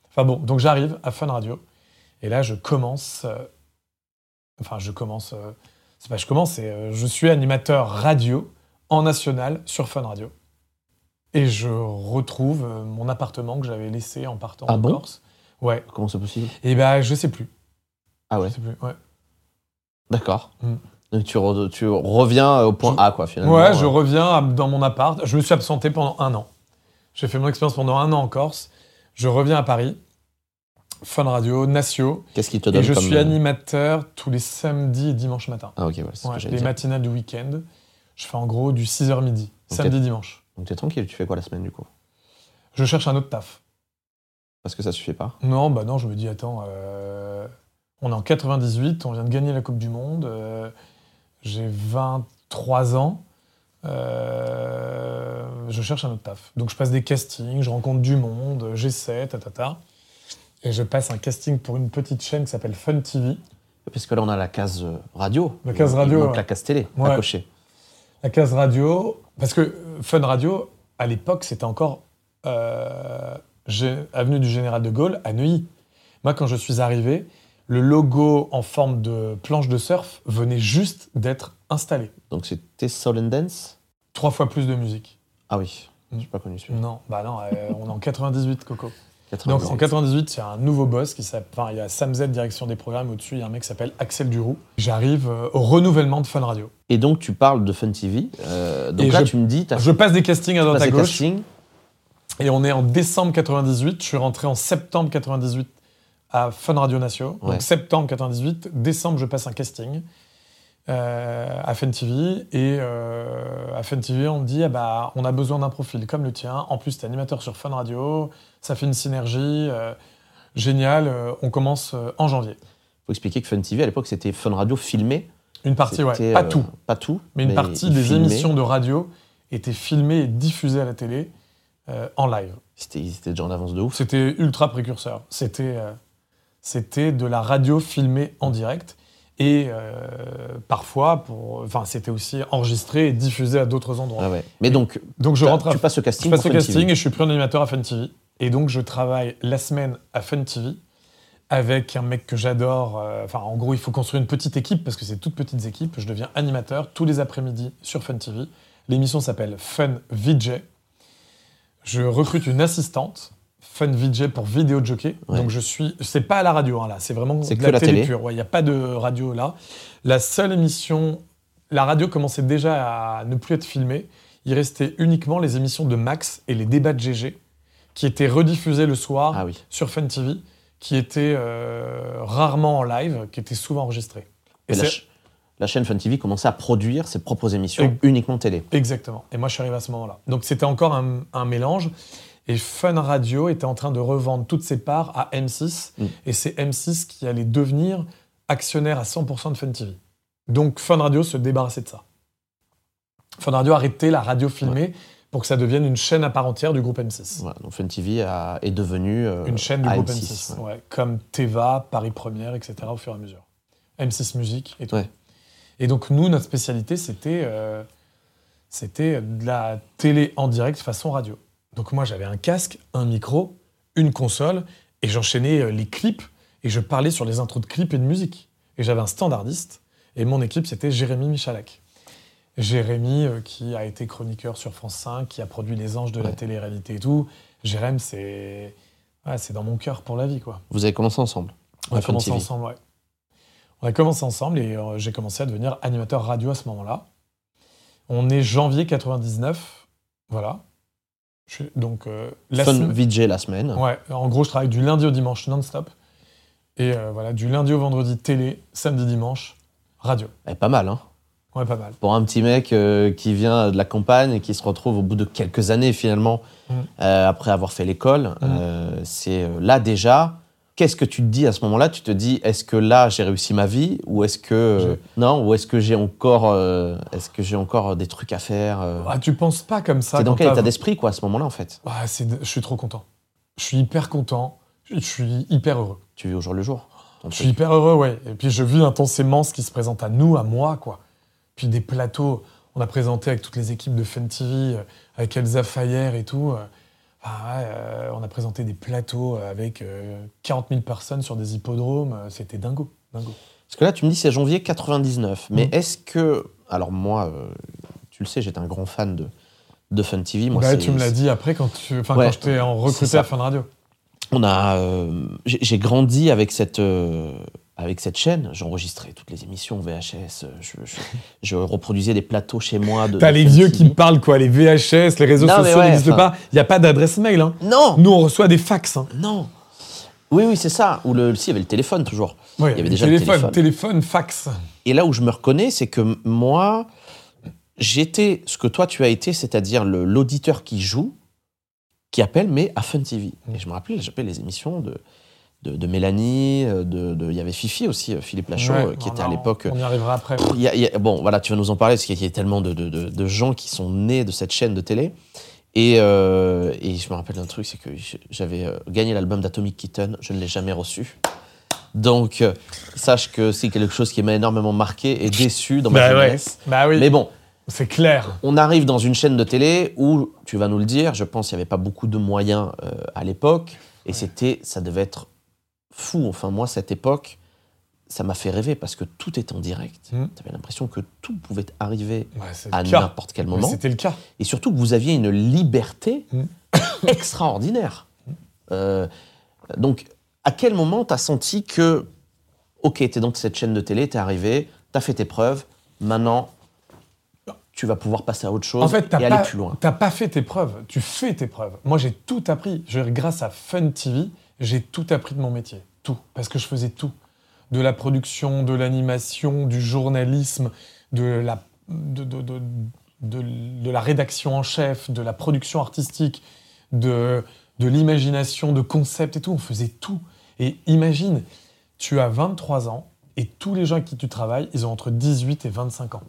Enfin bon, donc j'arrive à Fun Radio, et là, je commence. euh, enfin, je commence. euh, c'est pas je commence, c'est euh, je suis animateur radio en national sur Fun Radio. Et je retrouve mon appartement que j'avais laissé en partant Ah en bon Corse. Ouais. Comment c'est possible? Et ben je sais plus. Ah ouais? Je sais plus. Ouais. D'accord. Mm. Donc tu, re- tu reviens au point Je- A, quoi, finalement. Ouais, je Euh, reviens à- dans mon appart. Je me suis absenté pendant un an. J'ai fait mon expérience pendant un an en Corse. Je reviens à Paris. Fun Radio, Natio. Qu'est-ce qui te donne Et je comme... suis animateur tous les samedis et dimanches matin. Ah ok, ouais, c'est ce Ouais, que j'allais les dire. matinales du week-end. Je fais en gros du 6h midi, Ok. samedi, dimanche. Donc t'es tranquille, tu fais quoi la semaine du coup? Je cherche un autre taf. Parce que ça suffit pas? Non, bah non, je me dis, attends, euh, on est en 98, on vient de gagner la Coupe du Monde, euh, j'ai 23 ans, euh, je cherche un autre taf. Donc je passe des castings, je rencontre du monde, j'essaie, ta, ta, ta. Et je passe un casting pour une petite chaîne qui s'appelle Fun TV. Parce que là on a la case radio. La case radio, ouais. la case télé à Ouais. cocher. La case radio, parce que Fun Radio, à l'époque, c'était encore euh, avenue du Général de Gaulle à Neuilly. Moi, quand je suis arrivé, le logo en forme de planche de surf venait juste d'être installé. Donc c'était Soul and Dance? Trois fois plus de musique. Ah oui, Mm. j'ai pas connu celui-là. Non, bah non, euh, on est en 98, Coco. 98. Donc en 98, il y a un nouveau boss qui s'appelle. Enfin, il y a Sam Z, direction des programmes. Au-dessus, il y a un mec qui s'appelle Axel Duroux. J'arrive euh, au renouvellement de Fun Radio. Et donc tu parles de Fun TV. euh, donc Et là je- tu me dis, Je passe des castings à droite à gauche. casting. Et on est en décembre 98. Je suis rentré en septembre 98 à Fun Radio Natio. Ouais. Donc septembre 98, décembre, je passe un casting euh, à Fun TV. Et euh, à Fun TV, on me dit ah bah, on a besoin d'un profil comme le tien. En plus, tu es animateur sur Fun Radio. Ça fait une synergie. euh, génial. euh, on commence en janvier. faut expliquer que Fun TV à l'époque c'était Fun Radio filmé. Une partie, ouais. Pas tout. Pas tout. Mais une partie des émissions de radio étaient filmées et diffusées à la télé en live. C'était ils étaient déjà en avance de ouf. C'était ultra précurseur. C'était c'était de la radio filmée en direct. Et euh, parfois, pour, enfin, c'était aussi enregistré et diffusé à d'autres endroits. Ah ouais. Mais donc Donc je rentre à tu passes au je casting. passe pour au casting TV. et je suis pris en animateur à Fun TV. Et donc je travaille la semaine à Fun TV avec un mec que j'adore. euh, Enfin, en gros, il faut construire une petite équipe parce que c'est toutes petites équipes. Je deviens animateur tous les après-midi sur Fun TV. L'émission s'appelle Fun VJ. Je recrute une assistante. Fun VJ pour vidéo jockey. Ouais. Donc je suis, c'est pas à la radio hein, là, c'est vraiment C'est de que la, la télé, télé. pure. Ouais, Il n'y a pas de radio là. La seule émission, la radio commençait déjà à ne plus être filmée. Il restait uniquement les émissions de Max et les débats de GG qui étaient rediffusés le soir Ah oui. sur Fun TV, qui étaient euh, rarement en live, qui étaient souvent enregistrés. Et Et la, c'est- ch- la chaîne Fun TV commençait à produire ses propres émissions Et- uniquement télé. Exactement. Et moi, je suis arrivé à ce moment-là. Donc, c'était encore un, un mélange. Et Fun Radio était en train de revendre toutes ses parts à M6. Mm. Et c'est M6 qui allait devenir actionnaire à 100% de Fun TV. Donc, Fun Radio se débarrassait de ça. Fun Radio arrêtait la radio filmée pour que ça devienne une chaîne à part entière du groupe M6. Voilà, donc Fun TV a- est devenu euh, Une chaîne du groupe AM6, M6. ouais. ouais. Comme Teva, Paris Première, etc. au fur et à mesure. M6 Musique et tout. Et donc, nous, notre spécialité, c'était euh, c'était de la télé en direct façon radio. Donc, moi, j'avais un casque, un micro, une console, et j'enchaînais euh, les clips, et je parlais sur les intros de clips et de musique. Et j'avais un standardiste, et mon équipe, c'était Jérémy Michalak. Jérémy, euh, qui a été chroniqueur sur France 5, qui a produit Les Anges de la télé-réalité et tout. Jérémy, c'est ouais, c'est dans mon cœur pour la vie, quoi. Vous avez commencé ensemble. On a commencé TV. ensemble, ouais. On a commencé ensemble et euh, j'ai commencé à devenir animateur radio à ce moment-là. On est janvier 99, voilà. Je donc, euh, la Fun sem- VJ la semaine. Ouais, en gros, je travaille du lundi au dimanche non-stop. Et euh, voilà, du lundi au vendredi, télé, samedi, dimanche, radio. Eh, pas mal, hein Ouais, pas mal. Pour un petit mec euh, qui vient de la campagne et qui se retrouve au bout de quelques années finalement, Mm. après avoir fait l'école, euh, c'est là déjà. Qu'est-ce que tu te dis à ce moment-là? Tu te dis, est-ce que là j'ai réussi ma vie? Ou est-ce que euh, non? Ou est-ce que j'ai encore, euh, est-ce que j'ai encore des trucs à faire euh? Ah, tu penses pas comme ça T'es dans quel état d'esprit quoi à ce moment-là en fait? Ah, Je suis trop content. Je suis hyper content. Je suis hyper heureux. Tu vis au jour le jour. Je suis hyper heureux, ouais. Et puis je vis intensément ce qui se présente à nous, à moi, quoi. Puis des plateaux, on a présenté avec toutes les équipes de Fun TV, euh, avec Elsa Fayer et tout. Euh, ouais, euh, on a présenté des plateaux avec euh, 40 000 personnes sur des hippodromes. euh, C'était dingo, dingo. Parce que là, tu me dis c'est janvier 99. Mais Mm. est-ce que. Alors, moi, euh, tu le sais, j'étais un grand fan de, de Fun TV. Moi, Bah, tu me l'as dit après quand tu, enfin, Ouais, quand je t'ai recruté à Fun Radio. On a. euh, j'ai grandi avec cette. Avec cette chaîne, j'enregistrais toutes les émissions VHS, euh, je, je- *laughs* je reproduisais des plateaux chez moi. de- T'as les vieux qui me parlent, quoi. Les VHS, les réseaux Non, sociaux ouais, n'existent pas. Il n'y a pas d'adresse mail. Hein. Non Nous, on reçoit des fax. Hein. Non Oui, oui, c'est ça. Ou le, si, il y avait le téléphone toujours. Ouais, Il y avait déjà le téléphones, téléphone. téléphone, fax. Et là où je me reconnais, c'est que moi, j'étais ce que toi tu as été, c'est-à-dire le- l'auditeur qui joue, qui appelle, mais à Fun TV. Et je me rappelle, j'appelais les émissions de, de, de Mélanie, euh, de, de- il y avait Fifi aussi, euh, Philippe Lachaud, Ouais, euh, qui était à l'époque. On y arrivera après. Il y a- il y a- bon, voilà, tu vas nous en parler, parce qu'il y a tellement de, de- de- de gens qui sont nés de cette chaîne de télé. Et, euh, et je me rappelle d'un truc, c'est que j'avais gagné l'album d'Atomic Kitten, je ne l'ai jamais reçu. Donc, sache que c'est quelque chose qui m'a énormément marqué et déçu dans ma Bah ouais. jeunesse. Bah oui, Mais bon, c'est clair. on arrive dans une chaîne de télé où, tu vas nous le dire, je pense qu'il n'y avait pas beaucoup de moyens euh, à l'époque. Et c'était, ça devait être fou. Enfin, moi, cette époque, ça m'a fait rêver parce que tout est en direct. Mm. Tu avais l'impression que tout pouvait arriver Ouais, à n'importe quel moment. C'était le cas. Et surtout que vous aviez une liberté Mm. *coughs* extraordinaire. Euh, donc, à quel moment tu as senti que, ok, tu es dans cette chaîne de télé, tu es arrivé, tu as fait tes preuves, maintenant, tu vas pouvoir passer à autre chose En fait, t'as et aller pas, plus loin t'as pas fait tes preuves. Tu fais tes preuves. Moi, j'ai tout appris. Je, grâce à Fun TV, j'ai tout appris de mon métier. Tout. Parce que je faisais tout. De la production, de l'animation, du journalisme, de la, de, de, de, de- de la rédaction en chef, de la production artistique, de, de l'imagination, de concepts et tout. On faisait tout. Et imagine, tu as 23 ans et tous les gens avec qui tu travailles, ils ont entre 18 et 25 ans.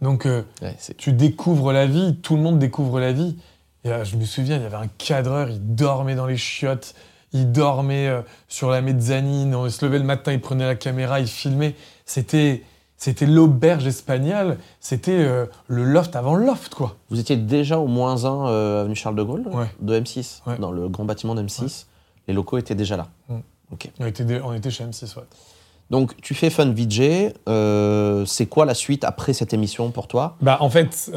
Donc, euh, Ouais, tu découvres la vie, tout le monde découvre la vie. Et, euh, je me souviens, il y avait un cadreur, il dormait dans les chiottes, il dormait euh, sur la mezzanine, on se levait le matin, il prenait la caméra, il filmait. C'était, c'était l'auberge espagnole, c'était euh, le loft avant le loft, quoi. Vous étiez déjà au moins 1 euh, avenue Charles de Gaulle Ouais. de M6, Ouais. dans le grand bâtiment d'M6. Les locaux étaient déjà là. Mm. On était, on était chez M6, ouais. Donc, tu fais Fun VJ. euh, c'est quoi la suite après cette émission pour toi? Bah, en fait,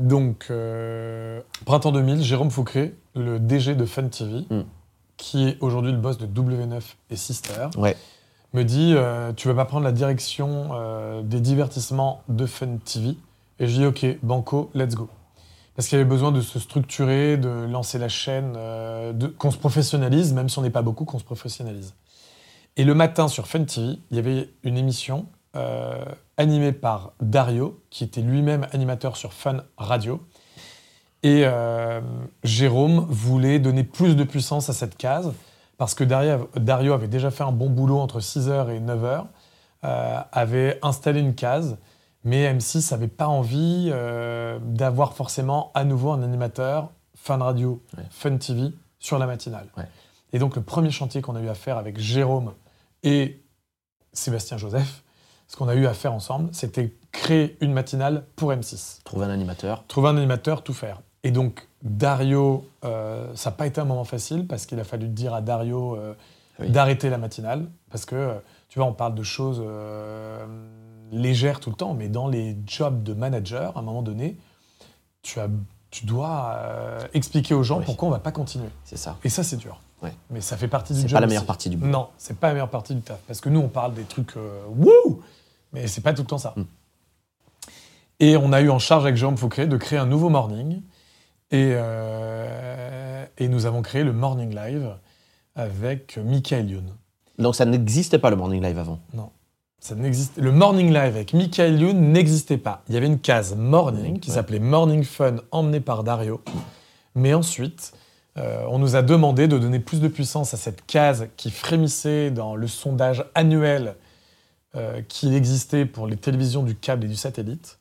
donc, printemps 2000, Jérôme Foucré, le DG de Fun TV, Mm. Qui est aujourd'hui le boss de W9 et Sister, Ouais. me dit euh, Tu vas pas prendre la direction euh, des divertissements de Fun TV Et je dis Ok, Banco, let's go. Parce qu'il y avait besoin de se structurer, de lancer la chaîne, euh, qu'on se professionnalise, même si on n'est pas beaucoup, qu'on se professionnalise. Et le matin sur Fun TV, il y avait une émission euh, animée par Dario, qui était lui-même animateur sur Fun Radio. Et euh, Jérôme voulait donner plus de puissance à cette case, parce que Dario, avait déjà fait un bon boulot entre 6h et 9h, euh, avait installé une case, mais M6 n'avait pas envie euh, d'avoir forcément à nouveau un animateur Fun Radio, Ouais. Fun TV sur la matinale. Ouais. Et donc le premier chantier qu'on a eu à faire avec Jérôme et Sébastien Joseph, ce qu'on a eu à faire ensemble, c'était créer une matinale pour M6 Trouver un animateur. trouver un animateur, tout faire. Et donc, Dario, euh, ça n'a pas été un moment facile parce qu'il a fallu dire à Dario euh, Oui. d'arrêter la matinale. Parce que, euh, tu vois, on parle de choses euh, légères tout le temps, mais dans les jobs de manager, à un moment donné, tu, as, tu dois expliquer aux gens Oui. pourquoi on ne va pas continuer. C'est ça. Et ça, c'est dur. Ouais. Mais ça fait partie du C'est job. pas la meilleure aussi. partie du boulot. Non, c'est pas la meilleure partie du taf. Parce que nous, on parle des trucs wouh Mais c'est pas tout le temps ça. Mm. Et on a eu en charge avec Jérôme Foucré de créer un nouveau morning. Et, euh, et nous avons créé le Morning Live avec Michael Youn. Donc ça n'existait pas le Morning Live avant. Ça n'existe... Le Morning Live avec Michael Youn n'existait pas. Il y avait une case Morning qui Ouais. s'appelait Morning Fun, emmené par Dario. Mais ensuite, euh, on nous a demandé de donner plus de puissance à cette case qui frémissait dans le sondage annuel euh, qui existait pour les télévisions du câble et du satellite.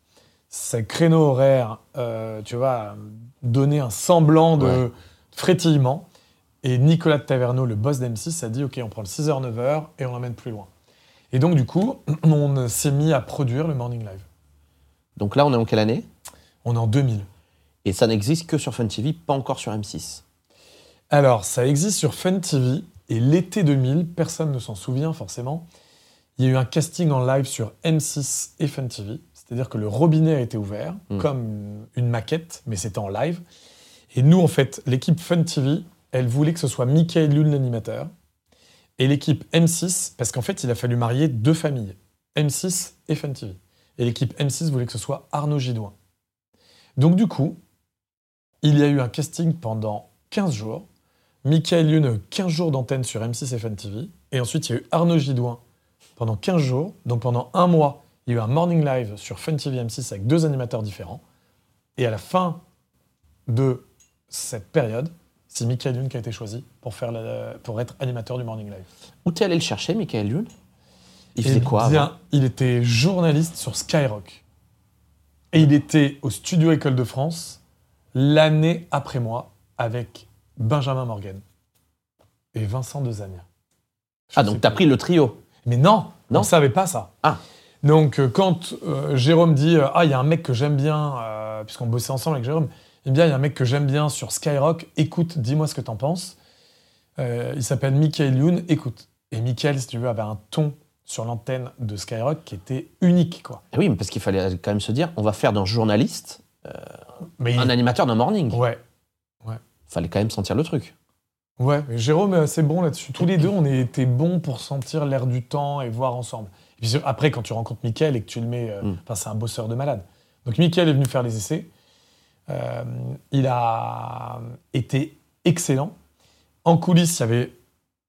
Ces créneaux horaires, euh, tu vois, donnaient un semblant de Ouais. frétillement. Et Nicolas de Taverneau, le boss d'M6, a dit Ok, on prend le 6h, 9h et on l'emmène plus loin. Et donc, du coup, *clears throat* on s'est mis à produire le Morning Live. Donc là, on est en quelle année? On est en 2000. Et ça n'existe que sur Fun TV, pas encore sur M6. Alors, ça existe sur Fun TV et l'été 2000, personne ne s'en souvient forcément. Il y a eu un casting en live sur M6 et Fun TV, c'est-à-dire que le robinet a été ouvert Mm. comme une maquette, mais c'était en live. Et nous, en fait, l'équipe Fun TV, elle voulait que ce soit Michael Youn l'animateur et l'équipe M6, parce qu'en fait, il a fallu marier deux familles, M6 et Fun TV. Et l'équipe M6 voulait que ce soit Arnaud Gidouin. Donc du coup, il y a eu un casting pendant 15 jours. Michael Youn a eu 15 jours d'antenne sur M6 et Fun TV. Et ensuite, il y a eu Arnaud Gidouin pendant 15 jours. Donc pendant un mois, il y a eu un morning live sur Fun TV M6 avec deux animateurs différents. Et à la fin de cette période, c'est Michael Youn qui a été choisi pour, faire la- pour être animateur du morning live. Où t'es allé le chercher, Michael Youn? Il Eh faisait quoi bien, avant? Il était journaliste sur Skyrock. Et il était au studio École de France l'année après moi avec Benjamin Morgan et Vincent Dezania. Je Ah, donc t'as plus. pris le trio? Mais non, on Non? ne savait pas ça. Ah. Donc euh, quand euh, Jérôme dit euh, Ah, il y a un mec que j'aime bien, euh, puisqu'on bossait ensemble avec Jérôme, Ah, il y a un mec que j'aime bien sur Skyrock, écoute, dis-moi ce que t'en penses. Il s'appelle Michael Youn, écoute. Et Michael, si tu veux, avait un ton sur l'antenne de Skyrock qui était unique, quoi. Eh oui, mais parce qu'il fallait quand même se dire, on va faire d'un journaliste Mais un animateur d'un morning. Ouais, Fallait quand même sentir le truc. ouais. mais Jérôme est assez bon là-dessus. Tous les deux, on était bons pour sentir l'air du temps et voir ensemble. Puis après, quand tu rencontres Michael et que tu le mets, euh, Mm. c'est un bosseur de malade. Donc Michael est venu faire les essais. Euh, il a été excellent. En coulisses, il y avait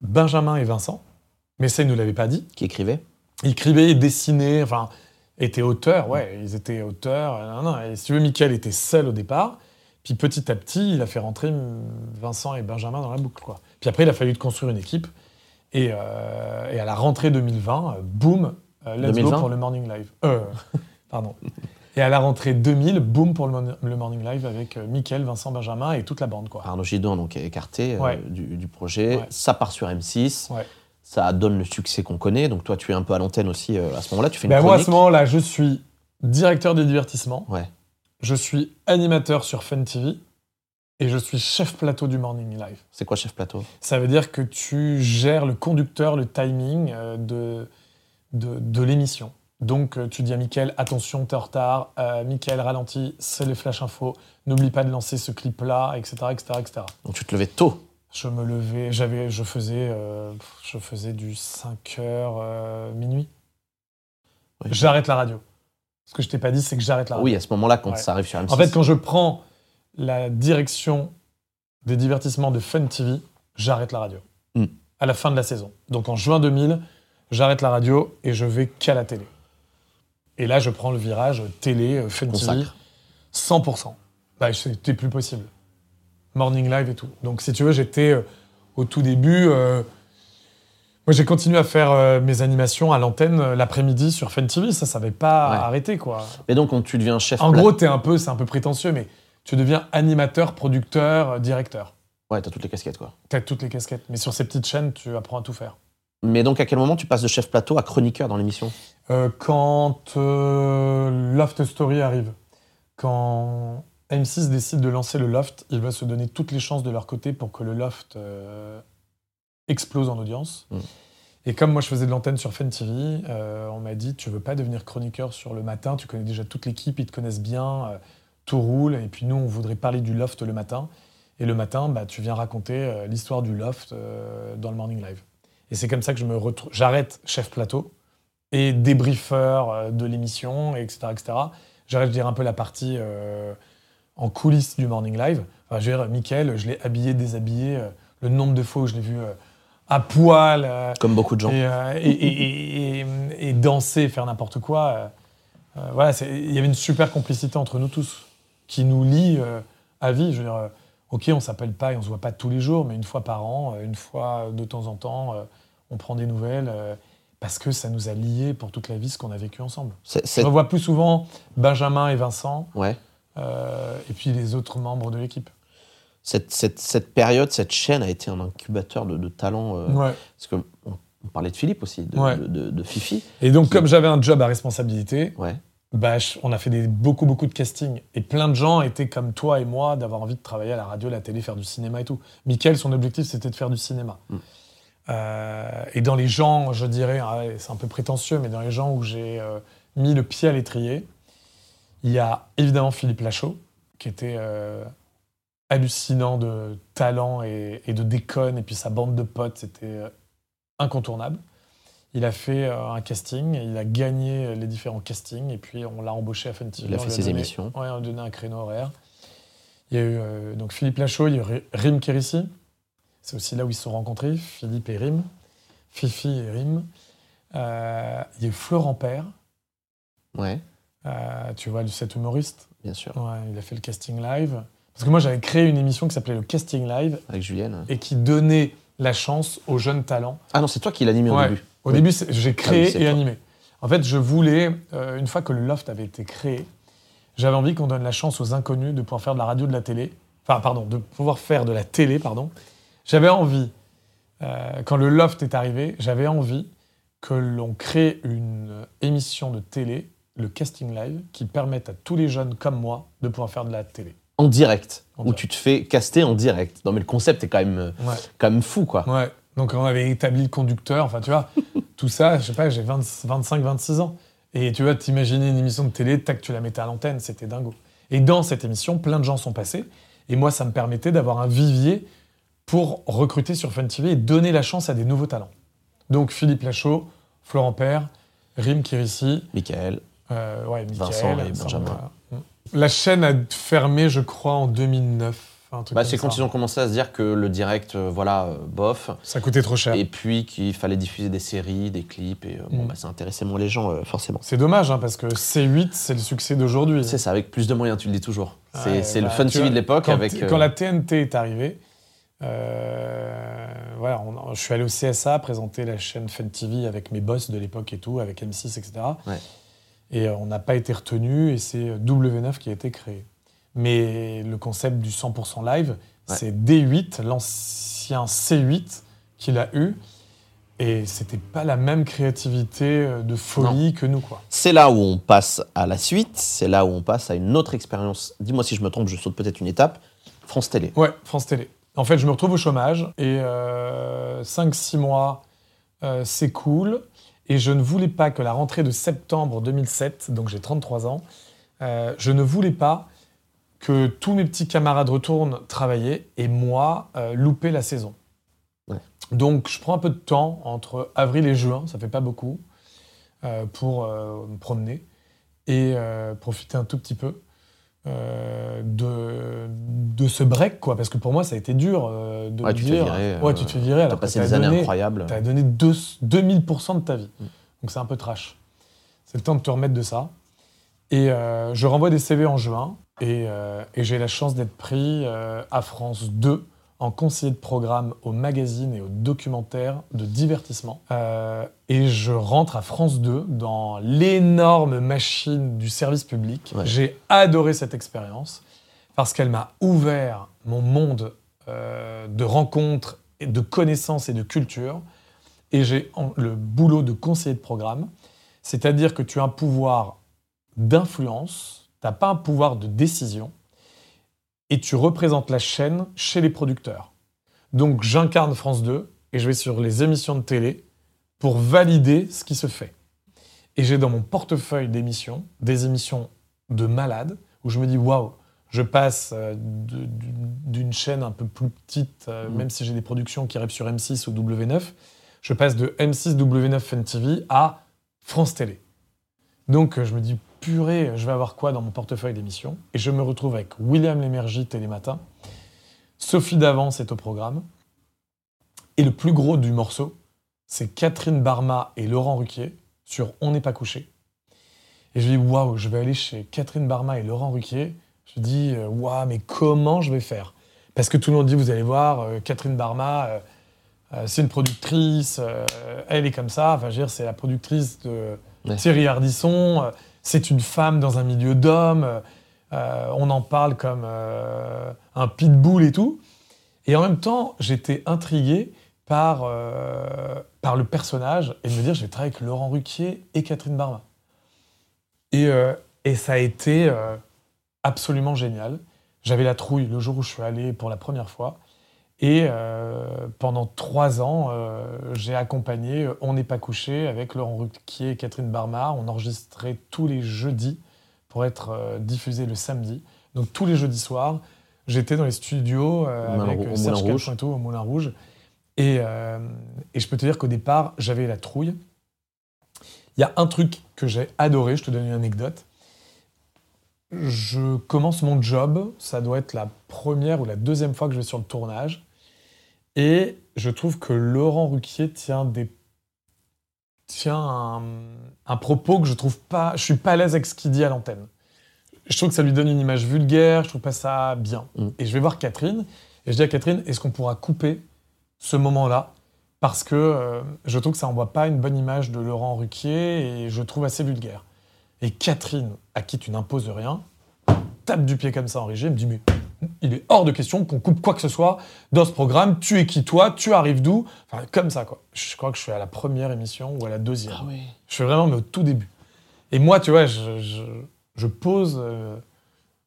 Benjamin et Vincent, mais ça, ils ne nous l'avaient pas dit. Qui écrivait Ils écrivaient dessinaient, enfin, étaient auteurs, ouais, ils étaient auteurs. euh, nan, nan. Et si tu veux, Michael était seul au départ. Puis petit à petit, il a fait rentrer Vincent et Benjamin dans la boucle, quoi. Puis après, il a fallu construire une équipe. Et, euh, et à la rentrée 2020, euh, boum, euh, let's 2020? go pour le Morning Live. Euh, *laughs* pardon. Et à la rentrée 2000, boum pour le, Morning Live avec Michael, Vincent, Benjamin et toute la bande, quoi. Arnaud Gidon donc, est écarté euh, du, du projet. Ouais. Ça part sur M6. Ouais. Ça donne le succès qu'on connaît. Donc toi, tu es un peu à l'antenne aussi euh, à ce moment-là. Tu fais une Ben moi, à ce moment-là, je suis directeur des divertissements. Ouais. Je suis animateur sur Fun TV et je suis chef plateau du Morning Live. C'est quoi chef plateau? Ça veut dire que tu gères le conducteur, le timing euh, de, de, de l'émission. Donc euh, tu dis à Mickaël, attention, t'es en retard, euh, Mickaël ralentit, c'est les flash info, n'oublie pas de lancer ce clip-là, etc., etc., etc. Donc tu te levais tôt? Je me levais, j'avais, je faisais, euh, je faisais du 5 heures euh, minuit. Ouais. J'arrête la radio. Ce que je t'ai pas dit, c'est que j'arrête la radio. Oui, à ce moment-là, quand Ouais. ça arrive sur M6. En fait, quand je prends la direction des divertissements de Fun TV, j'arrête la radio. Hmm. À la fin de la saison. Donc en juin 2000, j'arrête la radio et je vais qu'à la télé. Et là, je prends le virage télé, euh, Fun TV, Consacre. 100%. Bah, c'était plus possible. Morning Live et tout. Donc si tu veux, j'étais euh, au tout début. euh, moi, j'ai continué à faire euh, mes animations à l'antenne l'après-midi sur Fun TV. Ça, ça n'avait pas Ouais. arrêté, quoi. Mais donc, quand tu deviens chef En gros, t'es un peu, c'est un peu prétentieux, mais tu deviens animateur, producteur, directeur. Ouais, t'as toutes les casquettes, quoi. T'as toutes les casquettes. Mais sur ces petites chaînes, tu apprends à tout faire. Mais donc, à quel moment tu passes de chef plateau à chroniqueur dans l'émission? Euh, quand euh, Loft Story arrive, quand M6 décide de lancer le Loft, il va se donner toutes les chances de leur côté pour que le Loft euh, explose en audience. Mm. Et comme moi je faisais de l'antenne sur Fun TV, euh, on m'a dit tu veux pas devenir chroniqueur sur le matin, tu connais déjà toute l'équipe, ils te connaissent bien, tout roule. Et puis nous on voudrait parler du Loft le matin. Et le matin, bah, tu viens raconter euh, l'histoire du Loft euh, dans le Morning Live. Et c'est comme ça que je me retrouve. J'arrête chef plateau et débriefeur euh, de l'émission, etc., etc. J'arrête de dire un peu la partie euh, en coulisses du Morning Live. Enfin, je veux dire, Mickaël, je l'ai habillé, déshabillé, le nombre de fois où je l'ai vu euh, à poil. euh, Comme beaucoup de gens. et, et, et- et- et danser, faire n'importe quoi. voilà, il y avait une super complicité entre nous tous qui nous lie euh, à vie. Je veux dire, euh, ok, on s'appelle pas et on se voit pas tous les jours, mais une fois par an, euh, une fois de temps en temps, on prend des nouvelles parce que ça nous a liés pour toute la vie ce qu'on a vécu ensemble. C'est- revois plus souvent Benjamin et Vincent ouais. euh, et puis les autres membres de l'équipe. Cette, cette, cette période, cette chaîne a été un incubateur de, de talents. euh, Ouais. Parce que on, on parlait de Philippe aussi, de, Ouais. de, de- de Fifi. Et donc, Qui- comme j'avais un job à responsabilité. Bah, on a fait des, beaucoup, beaucoup de castings. Et plein de gens étaient comme toi et moi, d'avoir envie de travailler à la radio, la télé, faire du cinéma et tout. Michael, son objectif, c'était de faire du cinéma. Mm. Euh, et dans les gens, je dirais, ah c'est un peu prétentieux, mais dans les gens où j'ai euh, mis le pied à l'étrier, il y a évidemment Philippe Lachaud, qui était euh, hallucinant de talent et, et de déconne, et puis sa bande de potes, c'était incontournable. Il a fait euh, un casting, il a gagné les différents castings, et puis on l'a embauché à Fun TV. Il a fait ses donné- émissions. Ouais, on lui a donné un créneau horaire. Il y a eu euh, donc Philippe Lachaud, il y a eu Ri- Rim Kérissi. C'est aussi là où ils se sont rencontrés, Philippe et Rim. Fifi et Rim. Euh, il y a eu Florent Père, Ouais, euh, tu vois, cet humoriste. bien sûr. Ouais, il a fait le casting live. Parce que moi, j'avais créé une émission qui s'appelait le Casting Live Avec Julienne. et qui donnait la chance aux jeunes talents. Ah non, c'est toi qui l'animais au Ouais. début. Au Oui. début, j'ai créé Ah oui, c'est et toi. animé. En fait, je voulais, euh, une fois que le loft avait été créé, j'avais envie qu'on donne la chance aux inconnus de pouvoir faire de la radio, de la télé. Enfin, pardon, de pouvoir faire de la télé, pardon. J'avais envie, euh, quand le loft est arrivé, j'avais envie que l'on crée une émission de télé, le casting live, qui permette à tous les jeunes comme moi de pouvoir faire de la télé. En direct. En où direct. tu te fais caster en direct. Non, mais le concept est quand même, Ouais. quand même fou, quoi. Ouais. Donc on avait établi le conducteur, enfin tu vois, *laughs* tout ça, je sais pas, j'ai 25-26 ans. Et tu vois, t'imaginer une émission de télé, tac, tu la mettais à l'antenne, c'était dingo. Et dans cette émission, plein de gens sont passés. Et moi, ça me permettait d'avoir un vivier pour recruter sur Fun TV et donner la chance à des nouveaux talents. Donc Philippe Lachaud, Florent Père, Rim Kirissi, Michael. euh, ouais, Vincent et Benjamin. voilà. La chaîne a fermé, je crois, en 2009. Bah, c'est quand ils ont commencé à se dire que le direct, euh, voilà, euh, bof. Ça coûtait trop cher. Et puis qu'il fallait diffuser des séries, des clips. Et euh, bon, Mm. bah, ça intéressait moins les gens, forcément. C'est dommage, hein, parce que C8, c'est le succès d'aujourd'hui. C'est ça, avec plus de moyens, tu le dis toujours. C'est c'est bah, le Fun TV vois, de l'époque quand, avec. quand la TNT est arrivée, voilà, on- je suis allé au CSA présenter la chaîne Fun TV avec mes boss de l'époque et tout, avec M6, etc. Ouais. Et on n'a pas été retenu et c'est W9 qui a été créé. Mais le concept du 100% live, Ouais. c'est D8, l'ancien C8 qu'il a eu. Et c'était pas la même créativité euh, de folie que nous, quoi. C'est là où on passe à la suite, c'est là où on passe à une autre expérience. Dis-moi si je me trompe, je saute peut-être une étape. France Télé. Ouais, France Télé. En fait, je me retrouve au chômage et 5-6 mois, euh, c'est cool. Et je ne voulais pas que la rentrée de septembre 2007, donc j'ai 33 ans, euh, je ne voulais pas que tous mes petits camarades retournent travailler et moi euh, louper la saison. Ouais. Donc je prends un peu de temps entre avril et juin, ça fait pas beaucoup, euh, pour euh, me promener et profiter un tout petit peu de, de ce break, quoi. Parce que pour moi, ça a été dur de Ouais, me tu te fais dire. virer, ouais, tu te fais virer T'as passé t'as des années donné, incroyables. t'as donné deux- 2000% de ta vie. Mm. Donc c'est un peu trash. C'est le temps de te remettre de ça. Et je renvoie des CV en juin et, euh, et j'ai la chance d'être pris euh, à France 2 en conseiller de programme au magazine et au documentaire de divertissement. Euh, et je rentre à France 2 dans l'énorme machine du service public. Ouais. J'ai adoré cette expérience parce qu'elle m'a ouvert mon monde euh, de rencontres, et de connaissances et de culture. Et j'ai le boulot de conseiller de programme, c'est-à-dire que tu as un pouvoir d'influence, tu n'as pas un pouvoir de décision, et tu représentes la chaîne chez les producteurs. Donc j'incarne France 2 et je vais sur les émissions de télé pour valider ce qui se fait. Et j'ai dans mon portefeuille d'émissions des émissions de malades où je me dis waouh, je passe euh, d'une chaîne un peu plus petite, euh, Mhm. même si j'ai des productions qui rêvent sur M6 ou W9, je passe de M6 W9 Fun TV à France Télé. Donc euh, je me dis purée, je vais avoir quoi dans mon portefeuille d'émissions Et je me retrouve avec William Lémergie Télématin, Sophie Davance est au programme, Et le plus gros du morceau, c'est Catherine Barma et Laurent Ruquier sur On n'est pas couché. Et je dis, waouh, je vais aller chez Catherine Barma et Laurent Ruquier. Je dis, euh, waouh, mais comment je vais faire? Parce que tout le monde dit, vous allez voir, euh, Catherine Barma, euh, euh, c'est une productrice, euh, elle est comme ça. Enfin, je veux dire, c'est la productrice de Ouais. Thierry Ardisson. Euh, c'est une femme dans un milieu d'hommes. euh, on en parle comme euh, un pitbull et tout. Et en même temps, j'étais intrigué par, euh, le personnage et de me dire, je vais travailler avec Laurent Ruquier et Catherine Barma. Et, euh, et ça a été euh, absolument génial. J'avais la trouille le jour où je suis allé pour la première fois. Et euh, pendant trois ans, euh, j'ai accompagné euh, On n'est pas couché avec Laurent Ruquier et Catherine Barma. On enregistrait tous les jeudis pour être diffusé le samedi. Donc tous les jeudis soirs, j'étais dans les studios Moulin avec Serge Moulin et tout, au Moulin Rouge. Et, et je peux te dire qu'au départ, j'avais la trouille. Il y a un truc que j'ai adoré, je te donne une anecdote. Je commence mon job, ça doit être la première ou la deuxième fois que je vais sur le tournage. Et je trouve que Laurent Ruquier tient des tient un, un propos que je trouve pas, je suis pas à l'aise avec ce qu'il dit à l'antenne. Je trouve que ça lui donne une image vulgaire, je trouve pas ça bien. Mm. Et je vais voir Catherine et je dis à Catherine, est-ce qu'on pourra couper ce moment-là? Parce que euh, je trouve que ça envoie pas une bonne image de Laurent Ruquier et je trouve assez vulgaire. Et Catherine, à qui tu n'imposes rien, tape du pied comme ça en régie, elle me dit mais il est hors de question qu'on coupe quoi que ce soit dans ce programme. Tu es qui toi? Tu arrives d'où? Enfin, comme ça quoi. Je crois que je suis à la première émission ou à la deuxième. Ah oui. Je suis vraiment mais au tout début. Et moi, tu vois, je, je- je pose, euh,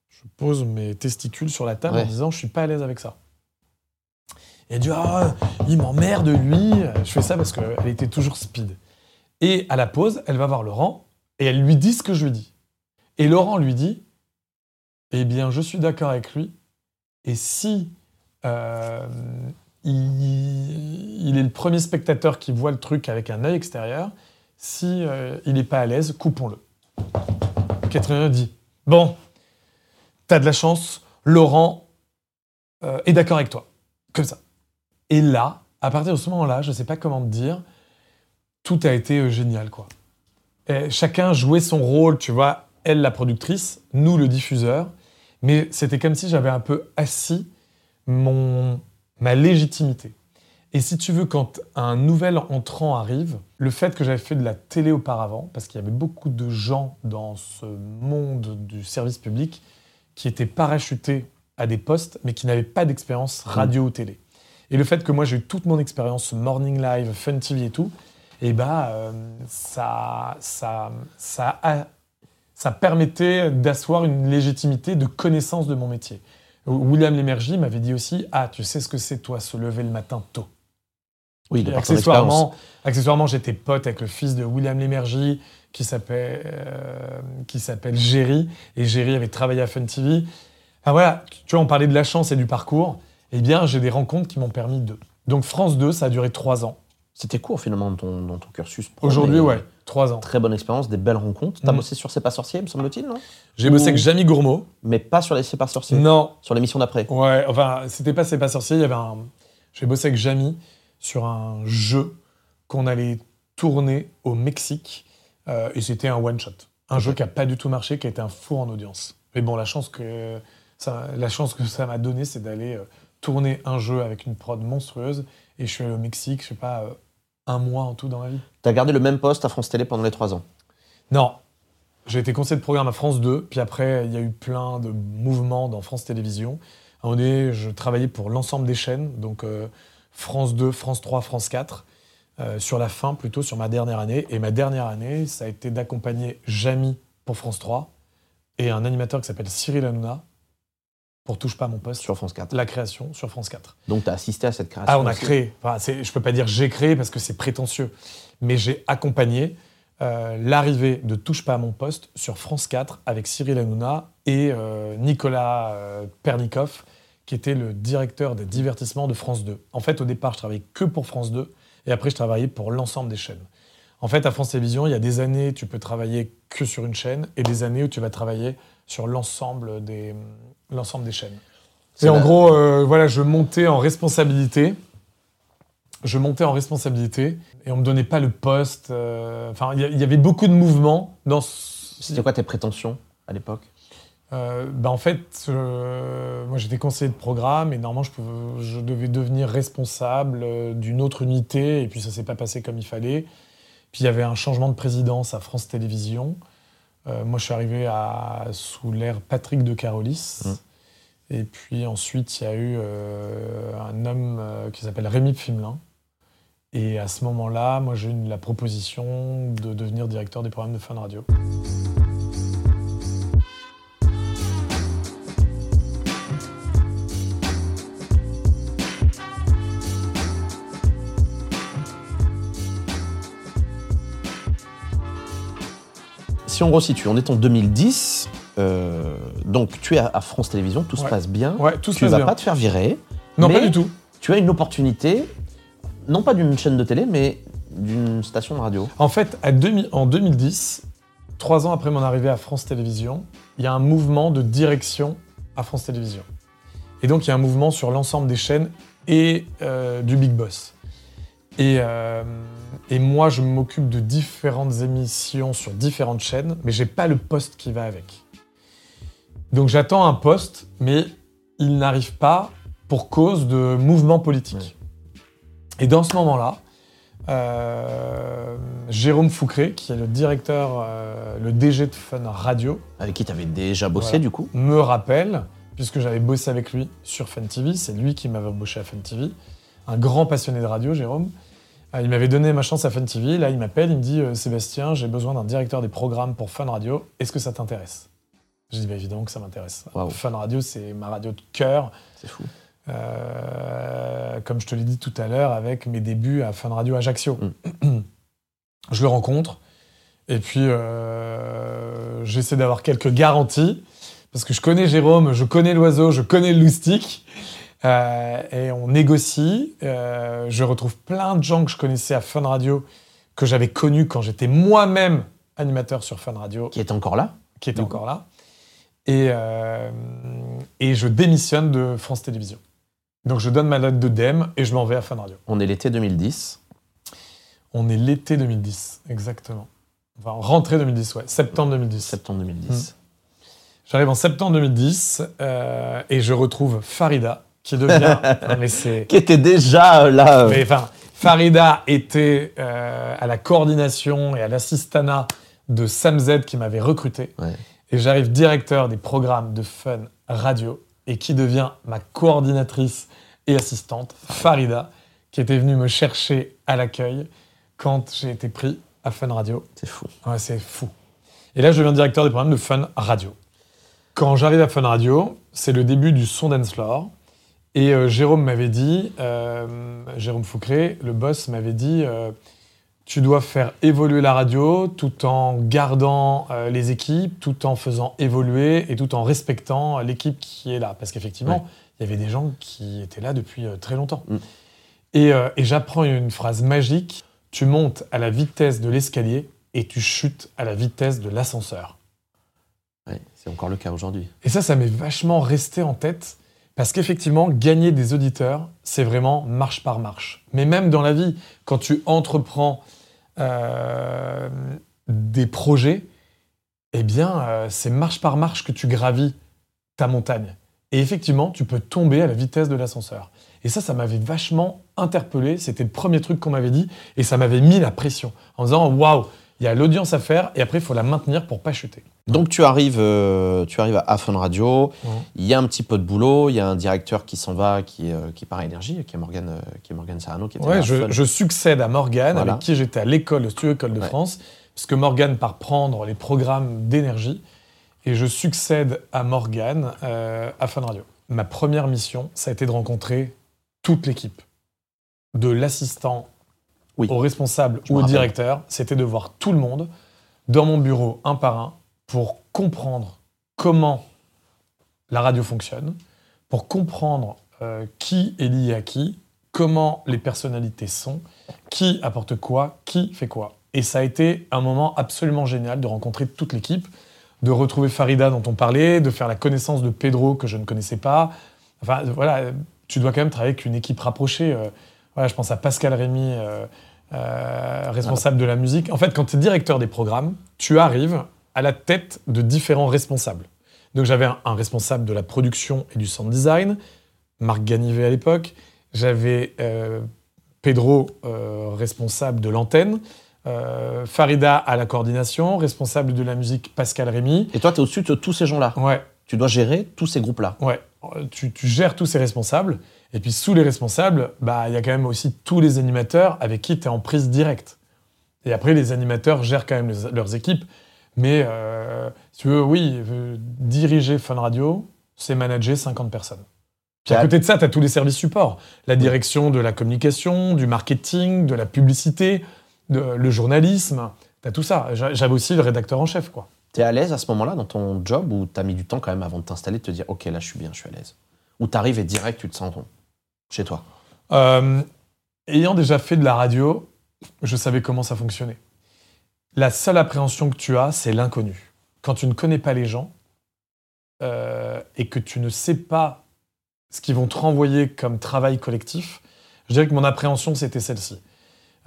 je pose mes testicules sur la table en disant je suis pas à l'aise avec ça. Et elle dit ah, il m'emmerde lui. Je fais ça parce qu'elle était toujours speed. Et à la pause, elle va voir Laurent et elle lui dit ce que je lui dis. Et Laurent lui dit eh bien, je suis d'accord avec lui. Et si euh, il, est le premier spectateur qui voit le truc avec un œil extérieur, si euh, il n'est pas à l'aise, coupons-le. Catherine dit Bon, t'as de la chance, Laurent euh, est d'accord avec toi. Comme ça. Et là, à partir de ce moment-là, je ne sais pas comment te dire, tout a été génial, quoi. Chacun jouait son rôle, tu vois, elle la productrice, nous le diffuseur, mais c'était comme si j'avais un peu assis mon, ma légitimité. Et si tu veux, quand un nouvel entrant arrive, le fait que j'avais fait de la télé auparavant, parce qu'il y avait beaucoup de gens dans ce monde du service public qui étaient parachutés à des postes, mais qui n'avaient pas d'expérience radio ou télé. Et le fait que moi j'ai eu toute mon expérience Morning Live, Fun TV et tout, et bah euh, ça, ça, ça, a- ça permettait d'asseoir une légitimité de connaissance de mon métier. William Lémergie m'avait dit aussi Ah, tu sais ce que c'est, toi, se lever le matin tôt. Oui, de accessoirement, accessoirement j'étais pote avec le fils de William Lémergie qui s'appelle euh, qui s'appelle Géry. Et Géry avait travaillé à Fun TV. Ah voilà, tu vois, on parlait de la chance et du parcours. Eh bien, j'ai des rencontres qui m'ont permis de. Donc France 2, ça a duré trois ans. C'était court finalement dans ton, dans ton cursus. Aujourd'hui, ouais, trois ans. Très bonne expérience, des belles rencontres. T'as Mm. bossé sur C'est pas sorcier, me semble-t-il, non? J'ai bossé avec Jamie Gourmaud. Mais pas sur les C'est pas sorcier. Non, Sur l'émission d'après. Ouais, enfin, c'était pas C'est pas sorcier, il y avait un. J'ai bossé avec Jamie sur un jeu qu'on allait tourner au Mexique euh, et c'était un one-shot. Un jeu qui a pas du tout marché, qui a été un four en audience. Mais bon, la chance que ça, la chance que ça m'a donné, c'est d'aller euh, tourner un jeu avec une prod monstrueuse et je suis allé au Mexique, je sais pas, euh, un mois en tout dans ma vie. T'as gardé le même poste à France Télé pendant les trois ans. Non. J'ai été conseiller de programme à France 2, puis après, il y a eu plein de mouvements dans France Télévisions. À un moment donné, je travaillais pour l'ensemble des chaînes, donc euh, France 2, France 3, France 4, euh, sur la fin plutôt, sur ma dernière année. Et ma dernière année, ça a été d'accompagner Jamy pour France 3 et un animateur qui s'appelle Cyril Hanouna pour Touche pas à mon poste, Sur France 4. la création sur France 4. Donc t'as assisté à cette création. Ah, on a aussi. créé. Enfin, je peux pas dire j'ai créé parce que c'est prétentieux, mais j'ai accompagné euh, l'arrivée de Touche pas à mon poste sur France 4 avec Cyril Hanouna et euh, Nicolas euh, Pernikov, qui était le directeur des divertissements de France 2. En fait, au départ, je travaillais que pour France 2 et après, je travaillais pour l'ensemble des chaînes. En fait, à France Télévisions, il y a des années, tu peux travailler que sur une chaîne et des années où tu vas travailler sur l'ensemble des, l'ensemble des chaînes. Et en gros, euh, voilà, je montais en responsabilité. je montais en responsabilité et on me donnait pas le poste. euh, Enfin, il y, avait beaucoup de mouvements dans. ce- C'était quoi tes prétentions à l'époque? Euh, bah, en fait, moi j'étais conseiller de programme et normalement je, pouvais- je devais devenir responsable euh, d'une autre unité et puis ça s'est pas passé comme il fallait. Puis il y avait un changement de présidence à France Télévisions. Euh, moi je suis arrivé à, sous l'ère Patrick de Carolis. Mm. Et puis ensuite il y a eu euh, un homme euh, qui s'appelle Rémi Pfimelin. Et à ce moment-là, moi j'ai eu la proposition de devenir directeur des programmes de Fun Radio. Si on resitue, on est en 2010. euh, donc tu es à, France Télévisions, tout se Ouais. passe bien. Ouais, tout se tu passe vas bien. pas te faire virer. Non, mais- pas du tout. Tu as une opportunité, non pas d'une chaîne de télé, mais d'une station de radio. En fait, à 2000 en 2010, trois ans après mon arrivée à France Télévisions, il y a un mouvement de direction à France Télévisions. Et donc, il y a un mouvement sur l'ensemble des chaînes et euh, du Big Boss. Et, euh, et moi, je m'occupe de différentes émissions sur différentes chaînes, mais j'ai pas le poste qui va avec. Donc, j'attends un poste, mais il n'arrive pas pour cause de mouvements politiques. Et dans ce moment-là, euh, Jérôme Foucré, qui est le directeur, euh, le DG de Fun Radio, Avec qui tu avais déjà bossé Voilà. du coup? me rappelle, puisque j'avais bossé avec lui sur Fun TV, c'est lui qui m'avait embauché à Fun TV, un grand passionné de radio, Jérôme. Euh, Il m'avait donné ma chance à Fun TV, là il m'appelle, il me dit euh, Sébastien, j'ai besoin d'un directeur des programmes pour Fun Radio, est-ce que ça t'intéresse? Je dis bah, évidemment que ça m'intéresse. Fun Radio, c'est ma radio de cœur. C'est fou. Euh, comme je te l'ai dit tout à l'heure, avec mes débuts à Fun Radio Ajaccio. *clears throat* je le rencontre, et puis euh, j'essaie d'avoir quelques garanties, parce que je connais Jérôme, je connais l'oiseau, je connais le loustic, euh, et on négocie. Euh, je retrouve plein de gens que je connaissais à Fun Radio, que j'avais connus quand j'étais moi-même animateur sur Fun Radio Qui est encore là qui coup. encore là. Et, euh, et je démissionne de France Télévisions. Donc je donne ma lettre de DEM et je m'en vais à Fun Radio. On est l'été 2010. On est l'été 2010, exactement. Enfin, rentrée 2010, ouais, septembre 2010. Septembre 2010. J'arrive en septembre 2010 euh, et je retrouve Farida, qui devient... *laughs* Non, mais c'est... Qui était déjà euh, là. euh, Mais enfin, Farida était euh, à la coordination et à l'assistanat de Sam Z qui m'avait recruté. Ouais. Et j'arrive directeur des programmes de fun radio et qui devient ma coordinatrice et assistante, Farida, qui était venue me chercher à l'accueil quand j'ai été pris à Fun Radio. C'est fou. Ouais, c'est fou. Et là, je deviens directeur des programmes de Fun Radio. Quand j'arrive à Fun Radio, c'est le début du son dance floor. Et euh, Jérôme m'avait dit, euh, Jérôme Foucré, le boss, m'avait dit euh, tu dois faire évoluer la radio tout en gardant les équipes, tout en faisant évoluer et tout en respectant l'équipe qui est là. Parce qu'effectivement, il y avait des gens qui étaient là depuis très longtemps. Mm. Et, et j'apprends une phrase magique tu montes à la vitesse de l'escalier et tu chutes à la vitesse de l'ascenseur. Ouais, c'est encore le cas aujourd'hui. Et ça, ça m'est vachement resté en tête parce qu'effectivement, gagner des auditeurs, c'est vraiment marche par marche. Mais même dans la vie, quand tu entreprends euh, des projets, eh bien, euh, c'est marche par marche que tu gravis ta montagne. Et effectivement, tu peux tomber à la vitesse de l'ascenseur. Et ça, ça m'avait vachement interpellé. C'était le premier truc qu'on m'avait dit. Et ça m'avait mis la pression en disant Waouh, il y a l'audience à faire et après, il faut la maintenir pour pas chuter. Donc tu arrives, euh, tu arrives à Fun Radio. Ouais. Il y a un petit peu de boulot. Il y a un directeur qui s'en va, qui, euh, qui part à énergie, qui est Morgan, euh, qui est Morgan Serrano, qui était Ouais, à je, succède à Morgane, Voilà. avec qui j'étais à l'école, le Studio École de Ouais. France, parce que Morgane part prendre les programmes d'énergie, et je succède à Morgane euh, à Fun Radio. Ma première mission, ça a été de rencontrer toute l'équipe, de l'assistant Oui. au responsable ou au directeur, c'était de voir tout le monde dans mon bureau un par un pour comprendre comment la radio fonctionne, pour comprendre euh, qui est lié à qui, comment les personnalités sont, qui apporte quoi, qui fait quoi. Et ça a été un moment absolument génial de rencontrer toute l'équipe, de retrouver Farida dont on parlait, de faire la connaissance de Pedro que je ne connaissais pas. Enfin, voilà, tu dois quand même travailler avec une équipe rapprochée. euh, Ouais, je pense à Pascal Rémy, euh, responsable de la musique. En fait, quand tu es directeur des programmes, tu arrives à la tête de différents responsables. Donc j'avais un, un responsable de la production et du sound design, Marc Ganivet à l'époque. J'avais euh, Pedro, euh, responsable de l'antenne. Euh, Farida à la coordination, responsable de la musique Pascal Rémy. Et toi, tu es au-dessus de tous ces gens-là. Ouais, Tu dois gérer tous ces groupes-là. ouais. Tu, tu gères tous ces responsables. Et puis sous les responsables, bah il y a quand même aussi tous les animateurs avec qui tu es en prise directe. Et après, les animateurs gèrent quand même les- leurs équipes. Mais euh, si tu veux, oui, euh, diriger Fun Radio, c'est manager 50 personnes. Puis à Ouais. côté de ça, tu as tous les services supports. La direction de la communication, du marketing, de la publicité, de- le journalisme. Tu as tout ça. J'a- J'avais aussi le rédacteur en chef, quoi. Tu es à l'aise à ce moment-là dans ton job ou tu as mis du temps quand même avant de t'installer, de te dire Ok, là, je suis bien, je suis à l'aise? Ou tu arrives et direct, tu te sens chez toi? Euh, ayant déjà fait de la radio, je savais comment ça fonctionnait. La seule appréhension que tu as, c'est l'inconnu. Quand tu ne connais pas les gens euh, et que tu ne sais pas ce qu'ils vont te renvoyer comme travail collectif, je dirais que mon appréhension, c'était celle-ci.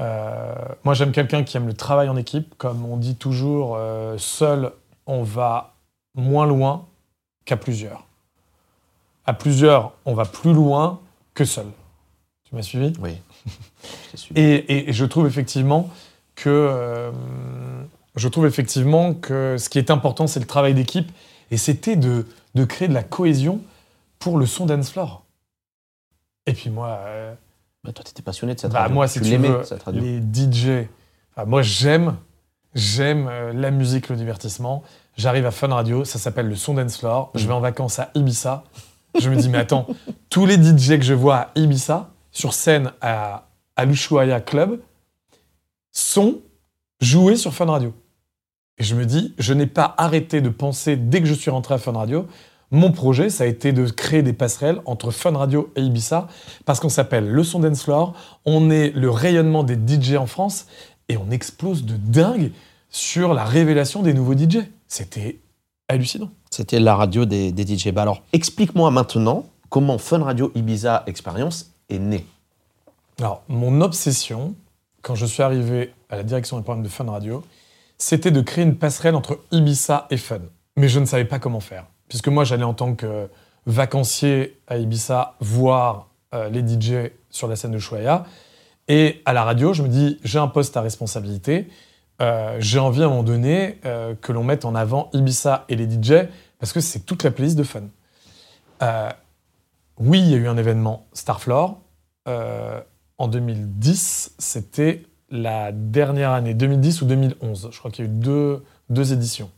Euh, moi, j'aime quelqu'un qui aime le travail en équipe. Comme on dit toujours, euh, seul, on va moins loin qu'à plusieurs. À plusieurs, on va plus loin que seul. Tu m'as suivi? Oui. *laughs* Je t'ai suivi. et, et- et je trouve effectivement que euh, je trouve effectivement que ce qui est important, c'est le travail d'équipe. Et c'était de, de créer de la cohésion pour le son dance floor. Et puis moi, euh, Bah, toi, tu étais passionné de cette bah, radio. moi, si tu tu veux, cette radio. les DJ, enfin, moi j'aime, j'aime euh, la musique, le divertissement. J'arrive à Fun Radio, ça s'appelle le son dance floor. Je vais en vacances à Ibiza. Je me dis, mais attends, *laughs* tous les DJ que je vois à Ibiza, sur scène à, à l'Ushuaïa Club, sont joués sur Fun Radio. Et je me dis, je n'ai pas arrêté de penser dès que je suis rentré à Fun Radio. Mon projet, ça a été de créer des passerelles entre Fun Radio et Ibiza, parce qu'on s'appelle Le Son Dance Floor, on est le rayonnement des DJ en France, et on explose de dingue sur la révélation des nouveaux DJ. C'était hallucinant. C'était la radio des, des DJ. Bah alors, explique-moi maintenant comment Fun Radio Ibiza Experience est né. Alors, mon obsession, quand je suis arrivé à la direction des programmes de Fun Radio, c'était de créer une passerelle entre Ibiza et Fun. Mais je ne savais pas comment faire. Puisque moi, j'allais en tant que vacancier à Ibiza voir euh, les DJ sur la scène de Choya. Et à la radio, je me dis, j'ai un poste à responsabilité. Euh, j'ai envie à un moment donné euh, que l'on mette en avant Ibiza et les DJ parce que c'est toute la playlist de Fun. Euh, oui, il y a eu un événement Starfloor. En 2010, c'était la dernière année, 2010 ou 2011. Je crois qu'il y a eu deux, deux éditions.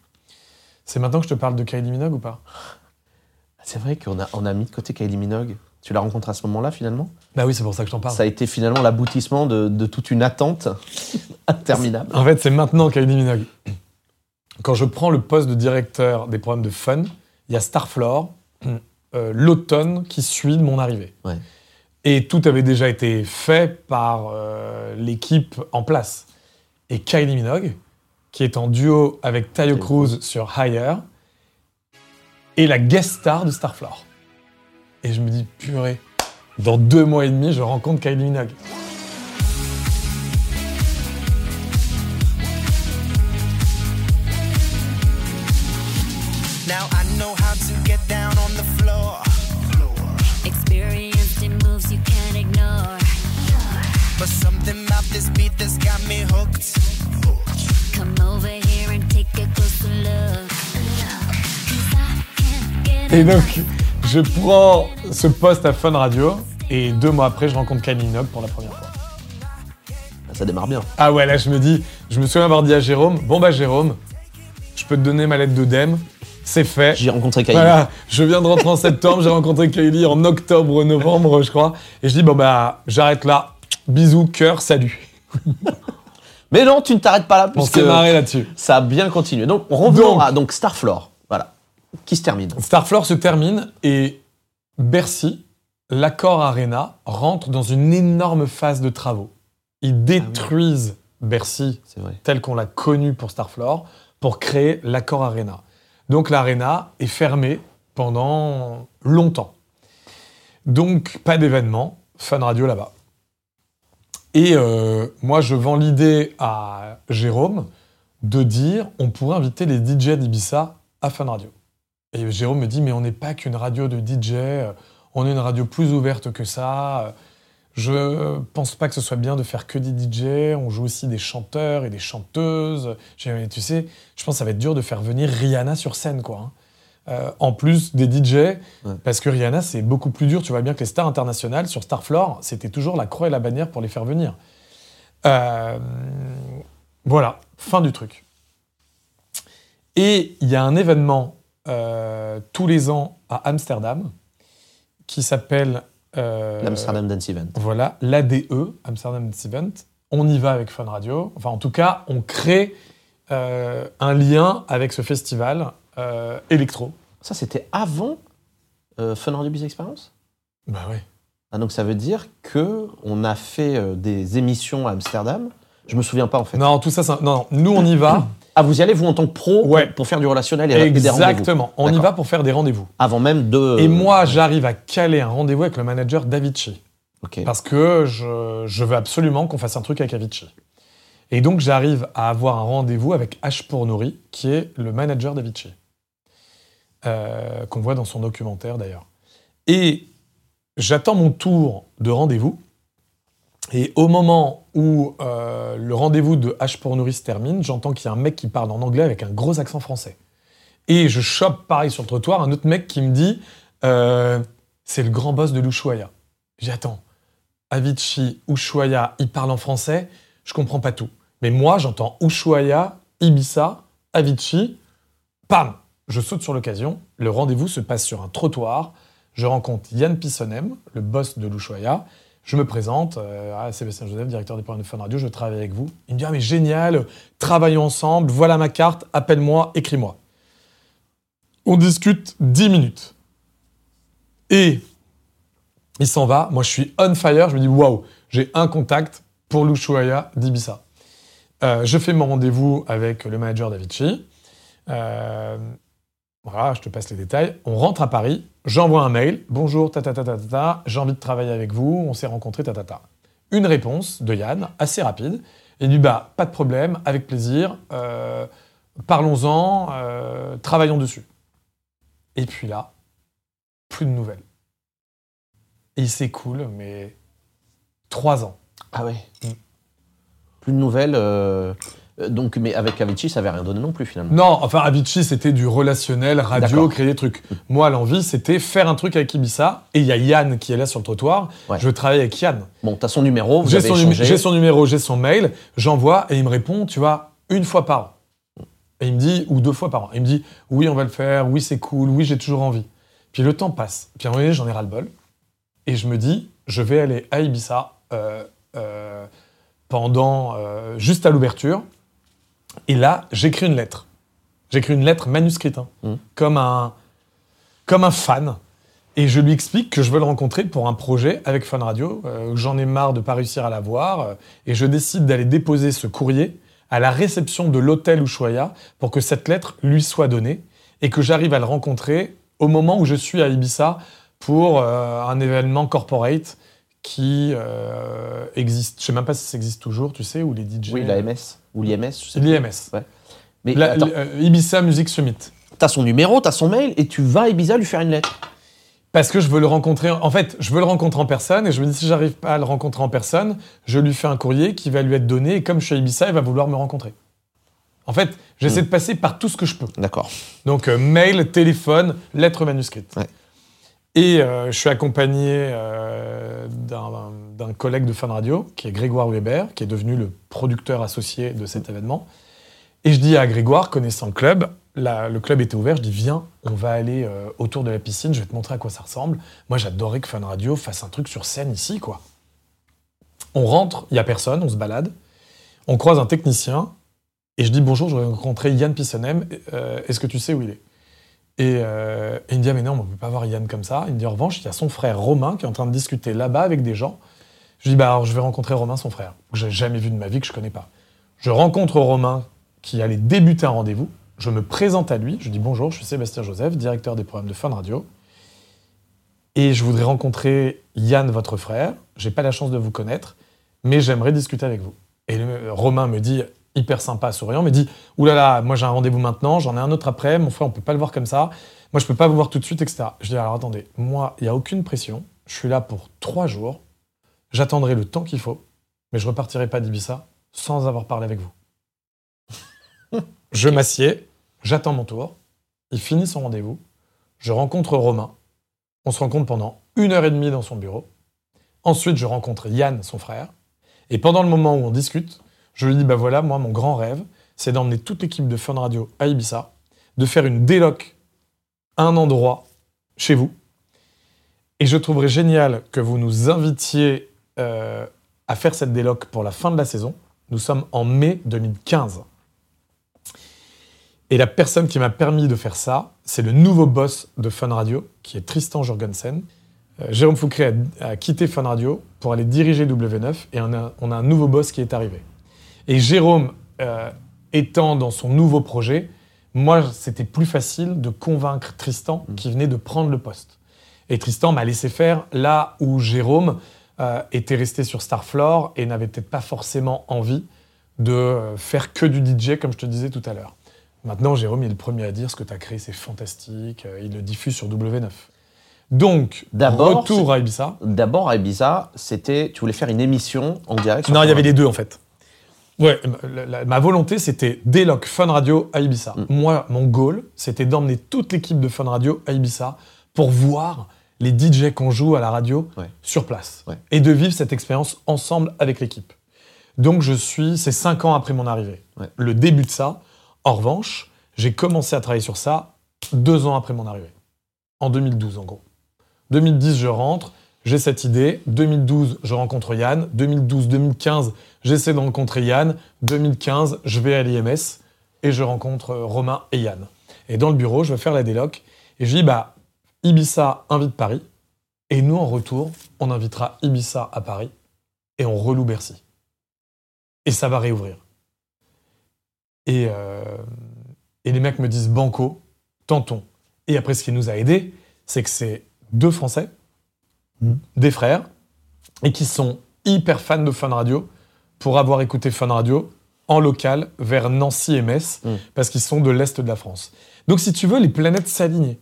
C'est maintenant que je te parle de Kylie Minogue ou pas? C'est vrai qu'on a, on a mis de côté Kylie Minogue. Tu l'as rencontrée à ce moment-là, finalement? Bah oui, c'est pour ça que je t'en parle. Ça a été finalement l'aboutissement de, de toute une attente *laughs* interminable. En fait, c'est maintenant Kylie Minogue. Quand je prends le poste de directeur des programmes de fun, il y a Starfloor, euh, l'automne qui suit de mon arrivée. Ouais. Et tout avait déjà été fait par euh, l'équipe en place. Et Kylie Minogue, qui est en duo avec Tayo Cruz sur Higher, est la guest star de Starfloor. Et je me dis, purée, dans deux mois et demi, je rencontre Kylie Minogue. *laughs* Et donc, je prends ce poste à Fun Radio et deux mois après, je rencontre Kylie Minogue pour la première fois. Ça démarre bien. Ah ouais, là, je me dis, je me souviens avoir dit à Jérôme, bon bah Jérôme, je peux te donner ma lettre d'œdème, c'est fait. J'ai rencontré Kylie. Voilà, je viens de rentrer en septembre, j'ai rencontré Kylie en octobre novembre, je crois. Et je dis, bon bah, j'arrête là. Bisous, cœur, salut. Mais non, tu ne t'arrêtes pas là, On s'est marré là-dessus. ça a bien continué. Donc, revenons Donc. à donc, Starfloor. Qui se termine. Starfloor se termine et Bercy, l'accord Arena, rentre dans une énorme phase de travaux. Ils détruisent Bercy tel qu'on l'a connu pour Starfloor pour créer l'accord Arena. Donc l'Arena est fermée pendant longtemps. Donc pas d'événement, Fun Radio là-bas. Et euh, moi, je vends l'idée à Jérôme de dire on pourrait inviter les DJ d'Ibiza à Fun Radio. Et Jérôme me dit mais on n'est pas qu'une radio de DJ, euh, on est une radio plus ouverte que ça. Je pense pas que ce soit bien de faire que des DJ. On joue aussi des chanteurs et des chanteuses. J'ai tu sais, je pense que ça va être dur de faire venir Rihanna sur scène, quoi. hein. Euh, en plus des DJ, parce que Rihanna, c'est beaucoup plus dur. Tu vois bien que les stars internationales sur Starfloor, c'était toujours la croix et la bannière pour les faire venir. Euh, voilà, fin du truc. Et il y a un événement euh, tous les ans à Amsterdam qui s'appelle euh, L'Amsterdam Dance Event. voilà, l'ADE, Amsterdam Dance Event. On y va avec Fun Radio. Enfin, en tout cas, on crée euh, un lien avec ce festival électro. Ça, c'était avant Fun Radio Biz Experience? Bah ouais. ah, Donc ça veut dire que on a fait des émissions à Amsterdam? Je me souviens pas en fait. Non, tout ça, un- non, non, nous on y va. Ah, vous y allez vous en tant que pro Ouais. pour faire du relationnel et, et des rendez-vous Exactement. On y va pour faire des rendez-vous. Avant même de. Et moi, j'arrive à caler un rendez-vous avec le manager Davici. Ok. Parce que je, je veux absolument qu'on fasse un truc avec Avicii. Et donc, j'arrive à avoir un rendez-vous avec H. Pournouri, qui est le manager d'Avicii. Euh, qu'on voit dans son documentaire, d'ailleurs. Et j'attends mon tour de rendez-vous. Et au moment où euh, le rendez-vous de H. Pournouri se termine, j'entends qu'il y a un mec qui parle en anglais avec un gros accent français. Et je chope, pareil, sur le trottoir, un autre mec qui me dit euh, C'est le grand boss de l'Ushuaïa. J'ai attends, Avicii, Ushuaïa, ils parlent en français, je comprends pas tout. Mais moi, j'entends Ushuaïa, Ibiza, Avicii, pam Je saute sur l'occasion, le rendez-vous se passe sur un trottoir, je rencontre Yann Pissonem, le boss de l'Ushuaïa, je me présente, euh, ah, Sébastien Joseph, directeur des programmes de Fun Radio, je travaille avec vous. Il me dit, ah mais génial, travaillons ensemble, voilà ma carte, appelle-moi, écris-moi. On discute 10 minutes. Et il s'en va. Moi, je suis on fire. Je me dis, waouh, j'ai un contact pour l'Ushuaïa d'Ibissa. Euh, je fais mon rendez-vous avec le manager d'Avicii. Euh, voilà, je te passe les détails. On rentre à Paris. J'envoie un mail. Bonjour, ta ta ta ta ta, ta. J'ai envie de travailler avec vous. On s'est rencontrés, ta ta ta. Une réponse de Yann, assez rapide. Il dit, bah, pas de problème, avec plaisir. Euh, Parlons-en, euh, travaillons dessus. Et puis là, plus de nouvelles. Et il s'écoule, mais trois ans. Ah ouais. Mm. Plus de nouvelles. euh, Donc, mais avec Avicii, ça avait rien donné non plus finalement. Non, enfin, Avicii, c'était du relationnel, radio, créer des trucs. Moi, l'envie, c'était faire un truc avec Ibiza. Et il y a Yann qui est là sur le trottoir. Ouais. Je veux travailler avec Yann. Bon, t'as son numéro, vous J'ai avez son, numé- échangé. j'ai son numéro, j'ai son mail. J'envoie et il me répond, tu vois, une fois par an. Et il me dit, ou deux fois par an. Il me dit, oui, on va le faire, oui, c'est cool, oui, j'ai toujours envie. Puis le temps passe. Puis à un moment donné, j'en ai ras-le-bol. Et je me dis, je vais aller à Ibiza euh, euh, pendant, euh, juste à l'ouverture. Et là, j'écris une lettre. J'écris une lettre manuscrite, hein, Mhm. comme, un, comme un fan. Et je lui explique que je veux le rencontrer pour un projet avec Fun Radio. euh, J'en ai marre de pas réussir à l'avoir. euh, et je décide d'aller déposer ce courrier à la réception de l'hôtel Ushuaïa pour que cette lettre lui soit donnée et que j'arrive à le rencontrer au moment où je suis à Ibiza pour euh, un événement corporate qui euh, existe. Je sais même pas si ça existe toujours, tu sais, où les DJ. Oui, l'AMS ou l'IMS, je sais l'IMS. Mais La- attends, euh, Ibiza Music Summit. t'as son numéro, t'as son mail et tu vas à Ibiza lui faire une lettre. Parce que je veux le rencontrer. En fait, je veux le rencontrer en personne et je me dis si j'arrive pas à le rencontrer en personne, je lui fais un courrier qui va lui être donné et comme je suis à Ibiza, il va vouloir me rencontrer. En fait, j'essaie de passer par tout ce que je peux. D'accord. Donc euh, mail, téléphone, lettre manuscrite. Ouais. Et euh, je suis accompagné euh, d'un collègue de Fun Radio, qui est Grégoire Weber, qui est devenu le producteur associé de cet événement. Et je dis à Grégoire, connaissant le club, le club était ouvert, je dis viens, on va aller euh, autour de la piscine, je vais te montrer à quoi ça ressemble. Moi j'adorais que Fun Radio fasse un truc sur scène ici, quoi. On rentre, il y a personne, on se balade, on croise un technicien, et je dis bonjour, je vais rencontrer Yann Pissonem, est-ce que tu sais où il est? Et, il me dit, mais non, on ne peut pas voir Yann comme ça. Il me dit, en revanche, il y a son frère Romain qui est en train de discuter là-bas avec des gens. Je dis, bah alors je vais rencontrer Romain, son frère, que j'ai jamais vu de ma vie, que je connais pas. Je rencontre Romain qui allait débuter un rendez-vous. Je me présente à lui. Je dis, bonjour, je suis Sébastien Joseph, directeur des programmes de Fun Radio. Et je voudrais rencontrer Yann, votre frère. J'ai pas la chance de vous connaître. mais j'aimerais discuter avec vous. Et Romain me dit, hyper sympa, souriant, me dit, oulala, moi j'ai un rendez-vous maintenant, j'en ai un autre après, mon frère, on peut pas le voir comme ça, moi je peux pas vous voir tout de suite, etc. Je dis, alors attendez, moi, il n'y a aucune pression, je suis là pour trois jours, j'attendrai le temps qu'il faut, mais je repartirai pas d'Ibiza sans avoir parlé avec vous. *laughs* je m'assieds, j'attends mon tour, il finit son rendez-vous, je rencontre Romain, on se rencontre pendant une heure et demie dans son bureau, ensuite je rencontre Yann, son frère, et pendant le moment où on discute, je lui dis, bah voilà, moi, mon grand rêve, c'est d'emmener toute l'équipe de Fun Radio à Ibiza, de faire une déloc à un endroit chez vous. Et je trouverais génial que vous nous invitiez euh, à faire cette déloc pour la fin de la saison. Nous sommes en mai 2015. Et la personne qui m'a permis de faire ça, c'est le nouveau boss de Fun Radio, qui est Tristan Jorgensen. Euh, Jérôme Foucré a, quitté Fun Radio pour aller diriger W9 et on a un nouveau boss qui est arrivé. Et Jérôme, euh, étant dans son nouveau projet, moi, c'était plus facile de convaincre Tristan qui venait de prendre le poste. Et Tristan m'a laissé faire là où Jérôme euh, était resté sur Starfloor et n'avait peut-être pas forcément envie de euh, faire que du DJ, comme je te disais tout à l'heure. Maintenant, Jérôme il est le premier à dire ce que tu as créé, c'est fantastique. il le diffuse sur W9. Donc, D'abord, retour à Ibiza. D'abord, à Ibiza, c'était, tu voulais faire une émission en direct Non, il y avait les deux en fait. Ouais, la- la- ma volonté c'était Déloc Fun Radio à Ibiza. Mm. Moi, mon goal, c'était d'emmener toute l'équipe de Fun Radio à Ibiza pour voir les DJ qu'on joue à la radio Ouais. sur place Ouais. et de vivre cette expérience ensemble avec l'équipe. Donc je suis, c'est cinq ans après mon arrivée, Ouais. le début de ça. En revanche, j'ai commencé à travailler sur ça deux ans après mon arrivée, en 2012 en gros. 2010, je rentre, j'ai cette idée. 2012, je rencontre Yann. 2012-2015, j'essaie de rencontrer Yann. 2015, je vais à l'IMS et je rencontre euh, Romain et Yann. Et dans le bureau, je vais faire la déloc et je dis bah Ibiza invite Paris et nous en retour, on invitera Ibiza à Paris et on reloue Bercy. Et ça va réouvrir. Et, euh, et les mecs me disent banco, tentons. Et après, ce qui nous a aidés, c'est que c'est deux Français, des frères, et qui sont hyper fans de Fun Radio pour avoir écouté Fun Radio en local vers Nancy et Metz, Mm. parce qu'ils sont de l'Est de la France. Donc, si tu veux, les planètes s'alignaient.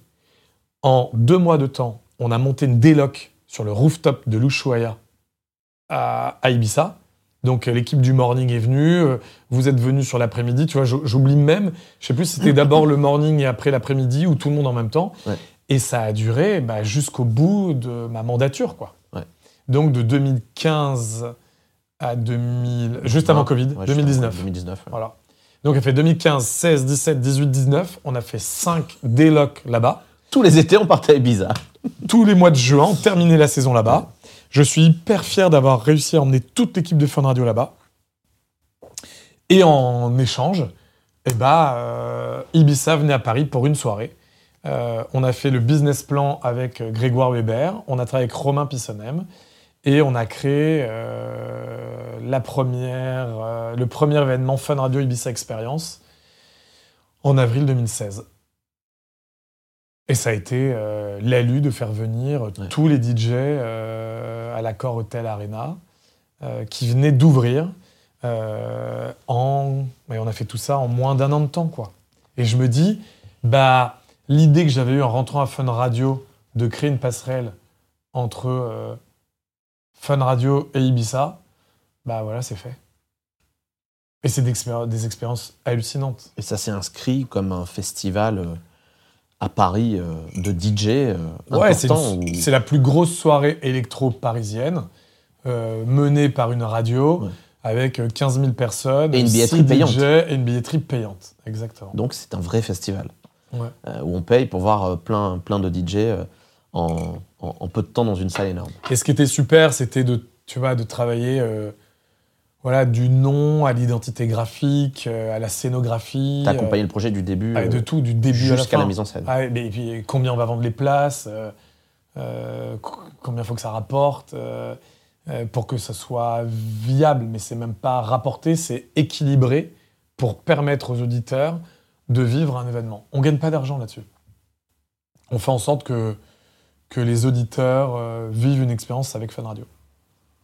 En deux mois de temps, on a monté une déloc sur le rooftop de l'Ushuaïa à, à Ibiza. Donc, euh, l'équipe du morning est venue, euh, vous êtes venus sur l'après-midi. Tu vois, j'ou- j'oublie même, je sais plus si c'était d'abord le morning et après l'après-midi ou tout le monde en même temps. Ouais. Et ça a duré bah, jusqu'au bout de ma mandature, quoi. Ouais. Donc, de 2015 à 2000, juste avant Covid, Ouais, juste 2019. avant 2019. ouais. Voilà. Donc, elle fait 2015, 16, 17, 18, 19. On a fait 5 délocs là-bas. Tous les étés, on partait à Ibiza. *laughs* Tous les mois de juin, on terminait la saison là-bas. Je suis hyper fier d'avoir réussi à emmener toute l'équipe de Fun Radio là-bas. Et en échange, eh ben, euh, Ibiza venait à Paris pour une soirée. Euh, on a fait le business plan avec euh, Grégoire Weber, on a travaillé avec Romain Pissonem et on a créé euh, la première, euh, le premier événement Fun Radio Ibiza Experience en avril 2016. Et ça a été l'élu de faire venir Ouais. tous les DJ à l'accord Hotel Arena qui venaient d'ouvrir. en... et on a fait tout ça en moins d'un an de temps, quoi. Et je me dis, bah, l'idée que j'avais eue en rentrant à Fun Radio de créer une passerelle entre euh, Fun Radio et Ibiza, bah voilà, c'est fait. Et c'est des expériences hallucinantes. Et ça s'est inscrit comme un festival euh, à Paris euh, de DJ Ouais, c'est la plus grosse soirée électro parisienne, euh, menée par une radio, Ouais. avec euh, 15 000 personnes. Et une billetterie payante. Et une billetterie payante, exactement. Donc c'est un vrai festival Ouais. euh, où on paye pour voir euh, plein, plein de DJ euh, en, en- en peu de temps dans une salle énorme. Et ce qui était super, c'était de, tu vois, de travailler euh, voilà, du nom à l'identité graphique, euh, à la scénographie. T'as accompagné le projet du début de tout, du début la jusqu'à la mise en scène. Ah, mais et puis, combien on va vendre les places, co- combien il faut que ça rapporte, pour que ça soit viable, mais c'est même pas rapporté, c'est équilibré pour permettre aux auditeurs de vivre un événement. On gagne pas d'argent là-dessus. On fait en sorte que, que les auditeurs euh, vivent une expérience avec Fun Radio.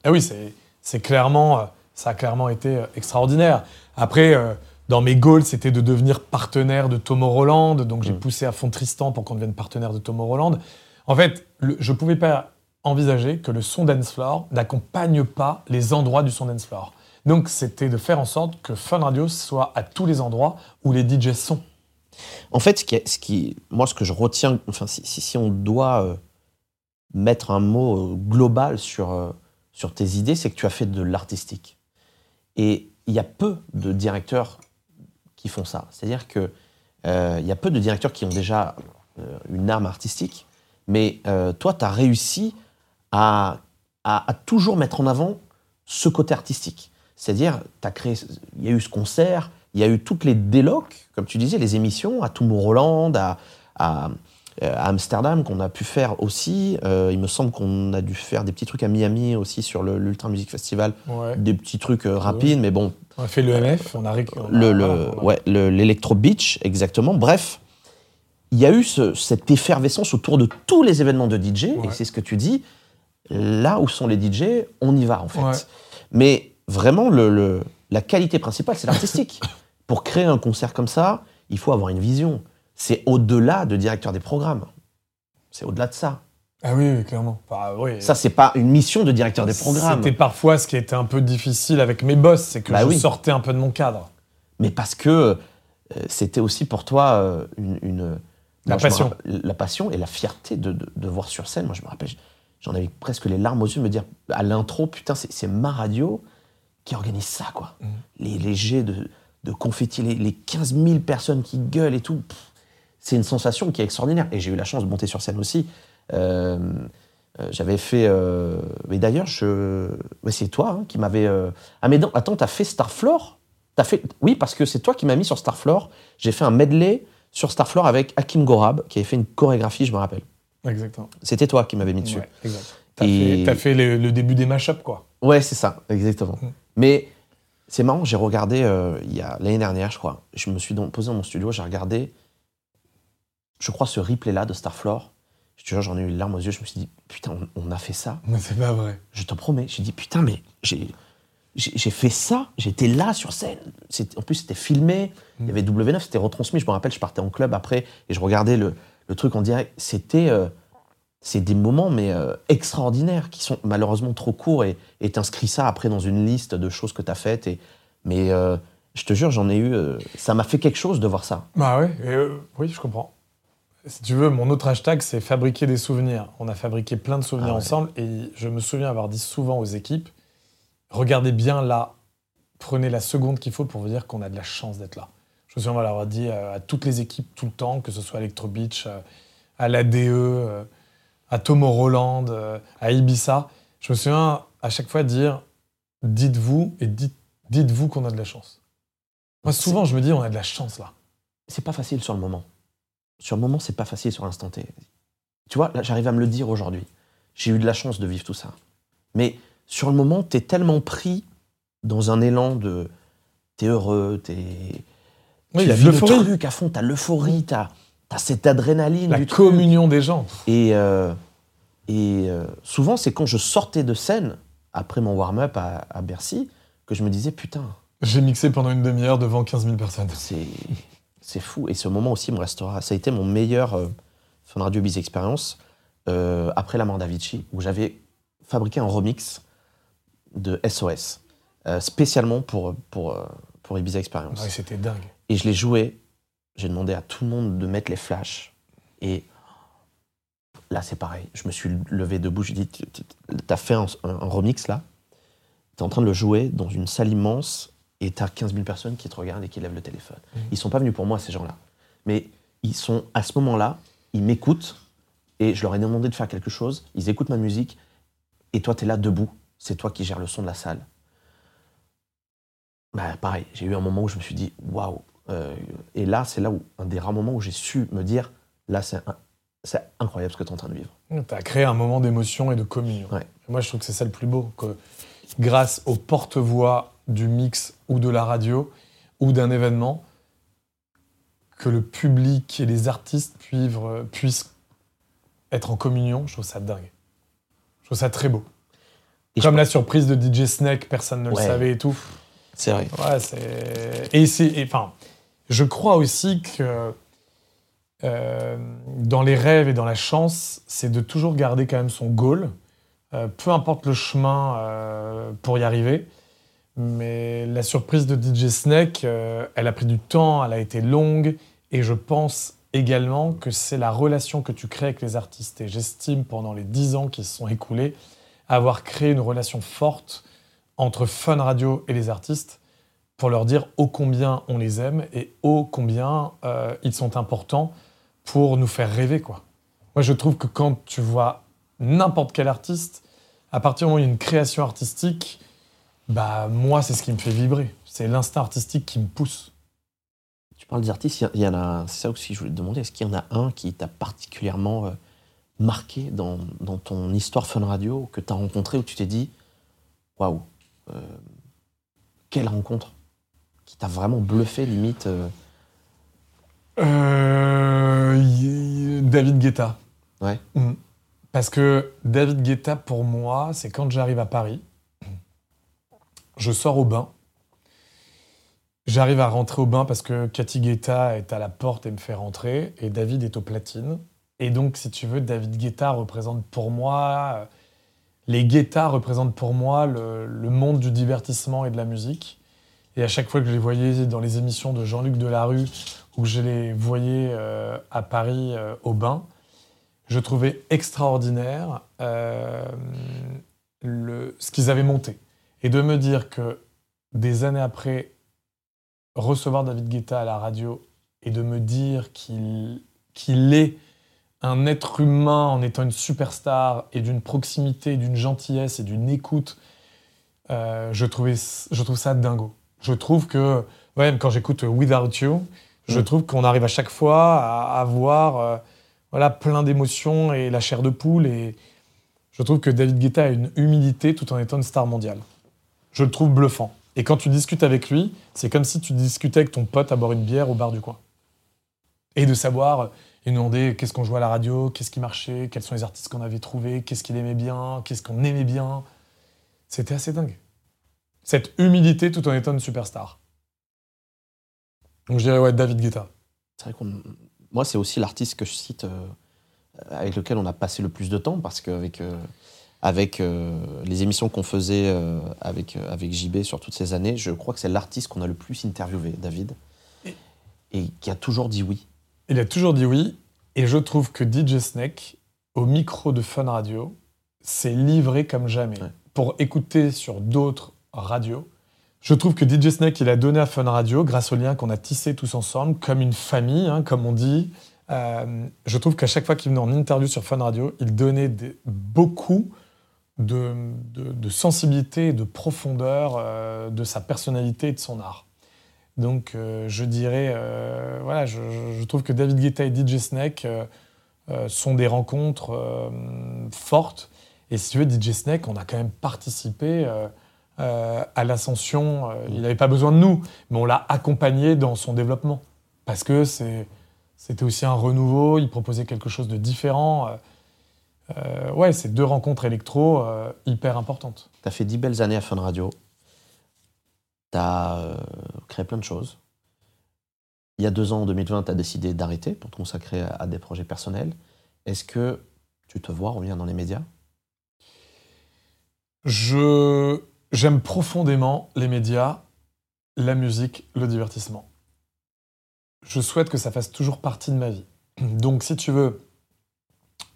Ah oui, c'est c'est clairement, euh, ça a clairement été euh, extraordinaire. Après, euh, dans mes goals, c'était de devenir partenaire de Tomo Roland, donc j'ai Mm. poussé à fond Tristan pour qu'on devienne partenaire de Tomo Roland. En fait, le- je pouvais pas envisager que le son dance floor n'accompagne pas les endroits du son dance floor. Donc c'était de faire en sorte que Fun Radio soit à tous les endroits où les DJ sont. En fait, ce qui, moi, ce que je retiens, enfin, si, on doit euh, mettre un mot euh, global sur, euh, sur tes idées, c'est que tu as fait de l'artistique. Et il y a peu de directeurs qui font ça. C'est-à-dire que il y a peu de directeurs qui ont déjà une arme artistique, mais toi, tu as réussi à- à toujours mettre en avant ce côté artistique. C'est-à-dire, tu as créé, il y a eu ce concert, il y a eu toutes les délocs, comme tu disais, les émissions à Tomorrowland, à, à, euh, à Amsterdam qu'on a pu faire aussi. Euh, il me semble qu'on a dû faire des petits trucs à Miami aussi sur l'Ultra Music Festival, Ouais. des petits trucs euh, rapides, mais bon, On a fait le MF, on a, réc- on a- le, le, voilà, on a- ouais, le- l'Electro Beach, exactement. Bref, il y a eu ce- cette effervescence autour de tous les événements de DJ, et c'est ce que tu dis. Là où sont les DJ, on y va en fait. Mais vraiment, le, le- la qualité principale, c'est l'artistique. *coughs* Pour créer un concert comme ça, il faut avoir une vision. C'est au-delà de directeur des programmes. C'est au-delà de ça. Ah oui, oui, clairement. Bah, oui. Ça, c'est pas une mission de directeur des programmes. C'était parfois ce qui était un peu difficile avec mes boss, c'est que Bah je oui. sortais un peu de mon cadre. mais parce que euh, c'était aussi pour toi euh, une, une- La moi, passion. rappelle- la passion et la fierté de, de- de voir sur scène. Moi, je me rappelle, j'en avais presque les larmes aux yeux de me dire à l'intro, putain, c'est c'est ma radio qui organise ça, quoi. Mhm. Les, les jets de, de confetti, les, les 15 000 personnes qui gueulent et tout. C'est une sensation qui est extraordinaire. Et j'ai eu la chance de monter sur scène aussi. Euh, euh, J'avais fait. euh, mais d'ailleurs, je... ouais, c'est toi hein, qui m'avais. euh, Ah, mais non, attends, t'as fait Starfloor? T'as fait... Oui, parce que c'est toi qui m'as mis sur Starfloor. J'ai fait un medley sur Starfloor avec Hakim Gorab, qui avait fait une chorégraphie, je me rappelle. Exactement. C'était toi qui m'avais mis dessus. Ouais, exact. T'as Et- fait, t'as fait le, le début des mashups, quoi. Ouais, c'est ça, exactement. Mm. Mais c'est marrant, j'ai regardé euh, il y a l'année dernière, je crois. Je me suis donc posé dans mon studio, j'ai regardé, je crois, ce replay-là de Starfloor. Je te jure, j'en ai eu les larmes aux yeux. Je me suis dit, putain, on, on a fait ça. Mais c'est pas vrai. Je te promets. J'ai dit, putain, mais j'ai. J'ai fait ça, j'étais là sur scène. En plus, c'était filmé. Il y avait W9, c'était retransmis. Je me rappelle, je partais en club après et je regardais le, le truc en direct. C'était. euh, c'est des moments, mais euh, extraordinaires, qui sont malheureusement trop courts et t'inscris ça après dans une liste de choses que tu as faites. Et, mais euh, je te jure, j'en ai eu. euh, ça m'a fait quelque chose de voir ça. Bah ouais, et, oui, je comprends. Si tu veux, mon autre hashtag, c'est fabriquer des souvenirs. On a fabriqué plein de souvenirs Ah ouais. ensemble et je me souviens avoir dit souvent aux équipes regardez bien là, prenez la seconde qu'il faut pour vous dire qu'on a de la chance d'être là. Je me souviens avoir dit à toutes les équipes tout le temps, que ce soit Electro Beach, à l'ADE, à Tomo Roland, euh, à Ibiza. Je me souviens à chaque fois dire dites-vous et dites, dites-vous qu'on a de la chance. Moi, souvent, je me dis on a de la chance là. c'est pas facile sur le moment. Sur le moment, c'est pas facile sur l'instant T. Tu vois, là, j'arrive à me le dire aujourd'hui. J'ai eu de la chance de vivre tout ça. Mais sur le moment, t'es tellement pris dans un élan de. T'es heureux, t'es. Oui, tu vis le truc à fond, t'as l'euphorie, t'as as cette adrénaline La du truc. communion des gens. Et, euh, et euh, souvent, c'est quand je sortais de scène, après mon warm-up à, à Bercy, que je me disais, putain, J'ai mixé pendant une demi-heure devant 15 000 personnes. c'est fou. Et ce moment aussi me restera. Ça a été mon meilleur euh, Fun Radio Biz Experience euh, après la mort d'Avicii, où j'avais fabriqué un remix de SOS, euh, spécialement pour, pour, euh, pour Ibiza Experience. Ouais, c'était dingue. Et je l'ai joué. J'ai demandé à tout le monde de mettre les flashs. Et là, c'est pareil. Je me suis levé debout. Je lui ai dit T'as fait un, un- un remix là. T'es en train de le jouer dans une salle immense. Et t'as 15 000 personnes qui te regardent et qui lèvent le téléphone. Mhm. Ils sont pas venus pour moi, ces gens-là. Mais ils sont à ce moment-là, ils m'écoutent. Et je leur ai demandé de faire quelque chose. Ils écoutent ma musique. Et toi, t'es là debout. C'est toi qui gères le son de la salle. Bah, pareil, j'ai eu un moment où je me suis dit, waouh. Euh, et là, c'est là où, un des rares moments où j'ai su me dire, là, c'est incroyable ce que tu es en train de vivre. Tu as créé un moment d'émotion et de communion. Ouais. Et moi, je trouve que c'est ça le plus beau. Que grâce au porte-voix du mix ou de la radio ou d'un événement, que le public et les artistes puissent, puissent être en communion, je trouve ça dingue. Je trouve ça très beau. Et Comme la surprise de DJ Snake, personne ne Ouais. le savait et tout. C'est vrai. Ouais, c'est. Et c'est. Enfin, je crois aussi que euh, dans les rêves et dans la chance, c'est de toujours garder quand même son goal, euh, peu importe le chemin euh, pour y arriver. Mais la surprise de DJ Snake, elle a pris du temps, elle a été longue, et je pense également que c'est la relation que tu crées avec les artistes. Et j'estime, pendant les dix ans qui se sont écoulés, avoir créé une relation forte entre Fun Radio et les artistes pour leur dire ô combien on les aime et ô combien euh, ils sont importants pour nous faire rêver. Quoi. Moi, je trouve que quand tu vois n'importe quel artiste, à partir du moment où il y a une création artistique, bah moi, c'est ce qui me fait vibrer. C'est l'instinct artistique qui me pousse. Tu parles des artistes, il y- en a. C'est ça aussi que je voulais te demander. Est-ce qu'il y en a un qui t'a particulièrement euh, marqué dans, dans ton histoire Fun Radio, que tu as rencontré, où tu t'es dit waouh, euh, quelle rencontre? Qui t'a vraiment bluffé, limite euh, Euh, David Guetta. Ouais. Mm. Parce que David Guetta, pour moi, c'est quand j'arrive à Paris, je sors au bain. J'arrive à rentrer au bain parce que Cathy Guetta est à la porte et me fait rentrer, et David est au platine. Et donc, si tu veux, David Guetta représente pour moi, euh, les Guetta représentent pour moi le, le monde du divertissement et de la musique. Et à chaque fois que je les voyais dans les émissions de Jean-Luc Delarue, ou que je les voyais euh, à Paris euh, au bain, je trouvais extraordinaire euh, ce qu'ils avaient monté. Et de me dire que des années après, recevoir David Guetta à la radio et de me dire qu'il est un être humain en étant une superstar et d'une proximité, d'une gentillesse et d'une écoute, je, trouvais, je trouve ça dingo. Je trouve que, même quand j'écoute Without You, je Mm. trouve qu'on arrive à chaque fois à avoir euh, voilà, plein d'émotions et la chair de poule. Et je trouve que David Guetta a une humilité tout en étant une star mondiale. Je le trouve bluffant. Et quand tu discutes avec lui, c'est comme si tu discutais avec ton pote à boire une bière au bar du coin. Et de savoir, euh, et demander qu'est-ce qu'on jouait à la radio, qu'est-ce qui marchait, quels sont les artistes qu'on avait trouvés, qu'est-ce qu'il aimait bien, qu'est-ce qu'on aimait bien. C'était assez dingue. Cette humilité tout en étant une superstar. Donc je dirais, ouais, David Guetta. C'est vrai qu'on. Moi, c'est aussi l'artiste que je cite euh, avec lequel on a passé le plus de temps parce qu'avec euh, avec euh, les émissions qu'on faisait euh, avec, euh, avec JB sur toutes ces années, je crois que c'est l'artiste qu'on a le plus interviewé, David, Et- et qui a toujours dit oui. Il a toujours dit oui, et je trouve que DJ Snake, au micro de Fun Radio, s'est livré comme jamais. Ouais. Pour écouter sur d'autres radios, je trouve que DJ Snake, il a donné à Fun Radio, grâce au lien qu'on a tissé tous ensemble, comme une famille, hein, comme on dit. Euh, je trouve qu'à chaque fois qu'il venait en interview sur Fun Radio, il donnait beaucoup de, de- de sensibilité de profondeur euh, de sa personnalité et de son art. Donc euh, je dirais, voilà, je, je- trouve que David Guetta et DJ Snake sont des rencontres fortes. Et si tu veux, DJ Snake, on a quand même participé euh, à l'ascension. Euh, il n'avait pas besoin de nous, mais on l'a accompagné dans son développement. Parce que c'était aussi un renouveau, il proposait quelque chose de différent. Euh, ouais, c'est deux rencontres électro hyper importantes. Tu as fait dix belles années à Fun Radio. Tu as créé plein de choses. Il y a deux ans, en 2020, tu as décidé d'arrêter pour te consacrer à, à des projets personnels. Est-ce que tu te vois revenir dans les médias? Je j'aime profondément les médias, la musique, le divertissement. Je souhaite que ça fasse toujours partie de ma vie. Donc si tu veux,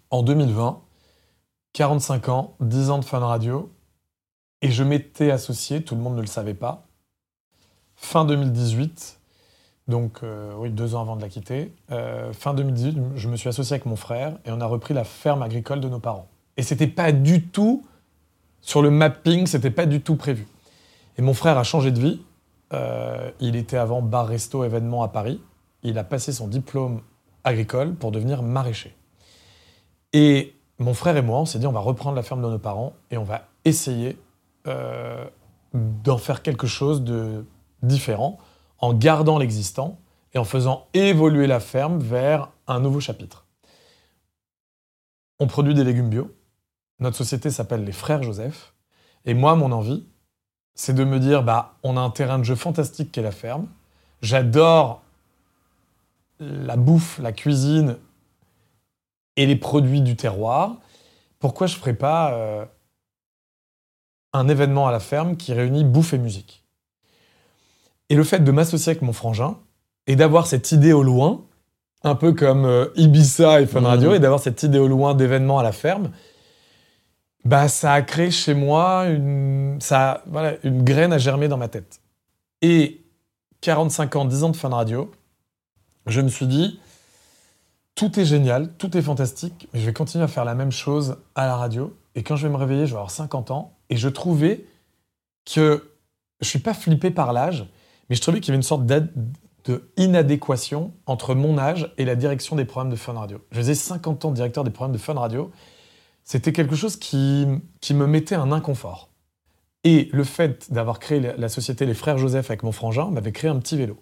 en 2020, 45 ans, 10 ans de Fun Radio, et je m'étais associé, tout le monde ne le savait pas, fin 2018, donc euh, oui, deux ans avant de la quitter, euh, fin 2018, je me suis associé avec mon frère et on a repris la ferme agricole de nos parents. Et c'était pas du tout sur le mapping, c'était pas du tout prévu. Et mon frère a changé de vie. Euh, il était avant bar, resto, événement à Paris. Il a passé son diplôme agricole pour devenir maraîcher. Et mon frère et moi, on s'est dit, on va reprendre la ferme de nos parents et on va essayer euh, d'en faire quelque chose de différent en gardant l'existant et en faisant évoluer la ferme vers un nouveau chapitre. On produit des légumes bio. Notre société s'appelle les Frères Joseph. Et moi, mon envie, c'est de me dire, bah, on a un terrain de jeu fantastique qui est la ferme. J'adore la bouffe, la cuisine et les produits du terroir. Pourquoi je ne ferais pas euh, un événement à la ferme qui réunit bouffe et musique? Et le fait de m'associer avec mon frangin et d'avoir cette idée au loin, un peu comme euh, Ibiza et Fun Mhm. Radio, et d'avoir cette idée au loin d'événements à la ferme, bah, ça a créé chez moi une, ça, voilà, une graine à germer dans ma tête. Et 45 ans, 10 ans de Fun Radio, je me suis dit, tout est génial, tout est fantastique, mais je vais continuer à faire la même chose à la radio. Et quand je vais me réveiller, je vais avoir 50 ans. Et je trouvais que je suis pas flippé par l'âge, mais je trouvais qu'il y avait une sorte de inadéquation entre mon âge et la direction des programmes de Fun Radio. Je faisais 50 ans de directeur des programmes de Fun Radio. C'était quelque chose qui, qui me mettait un inconfort. Et le fait d'avoir créé la, société Les Frères Joseph avec mon frangin m'avait créé un petit vélo.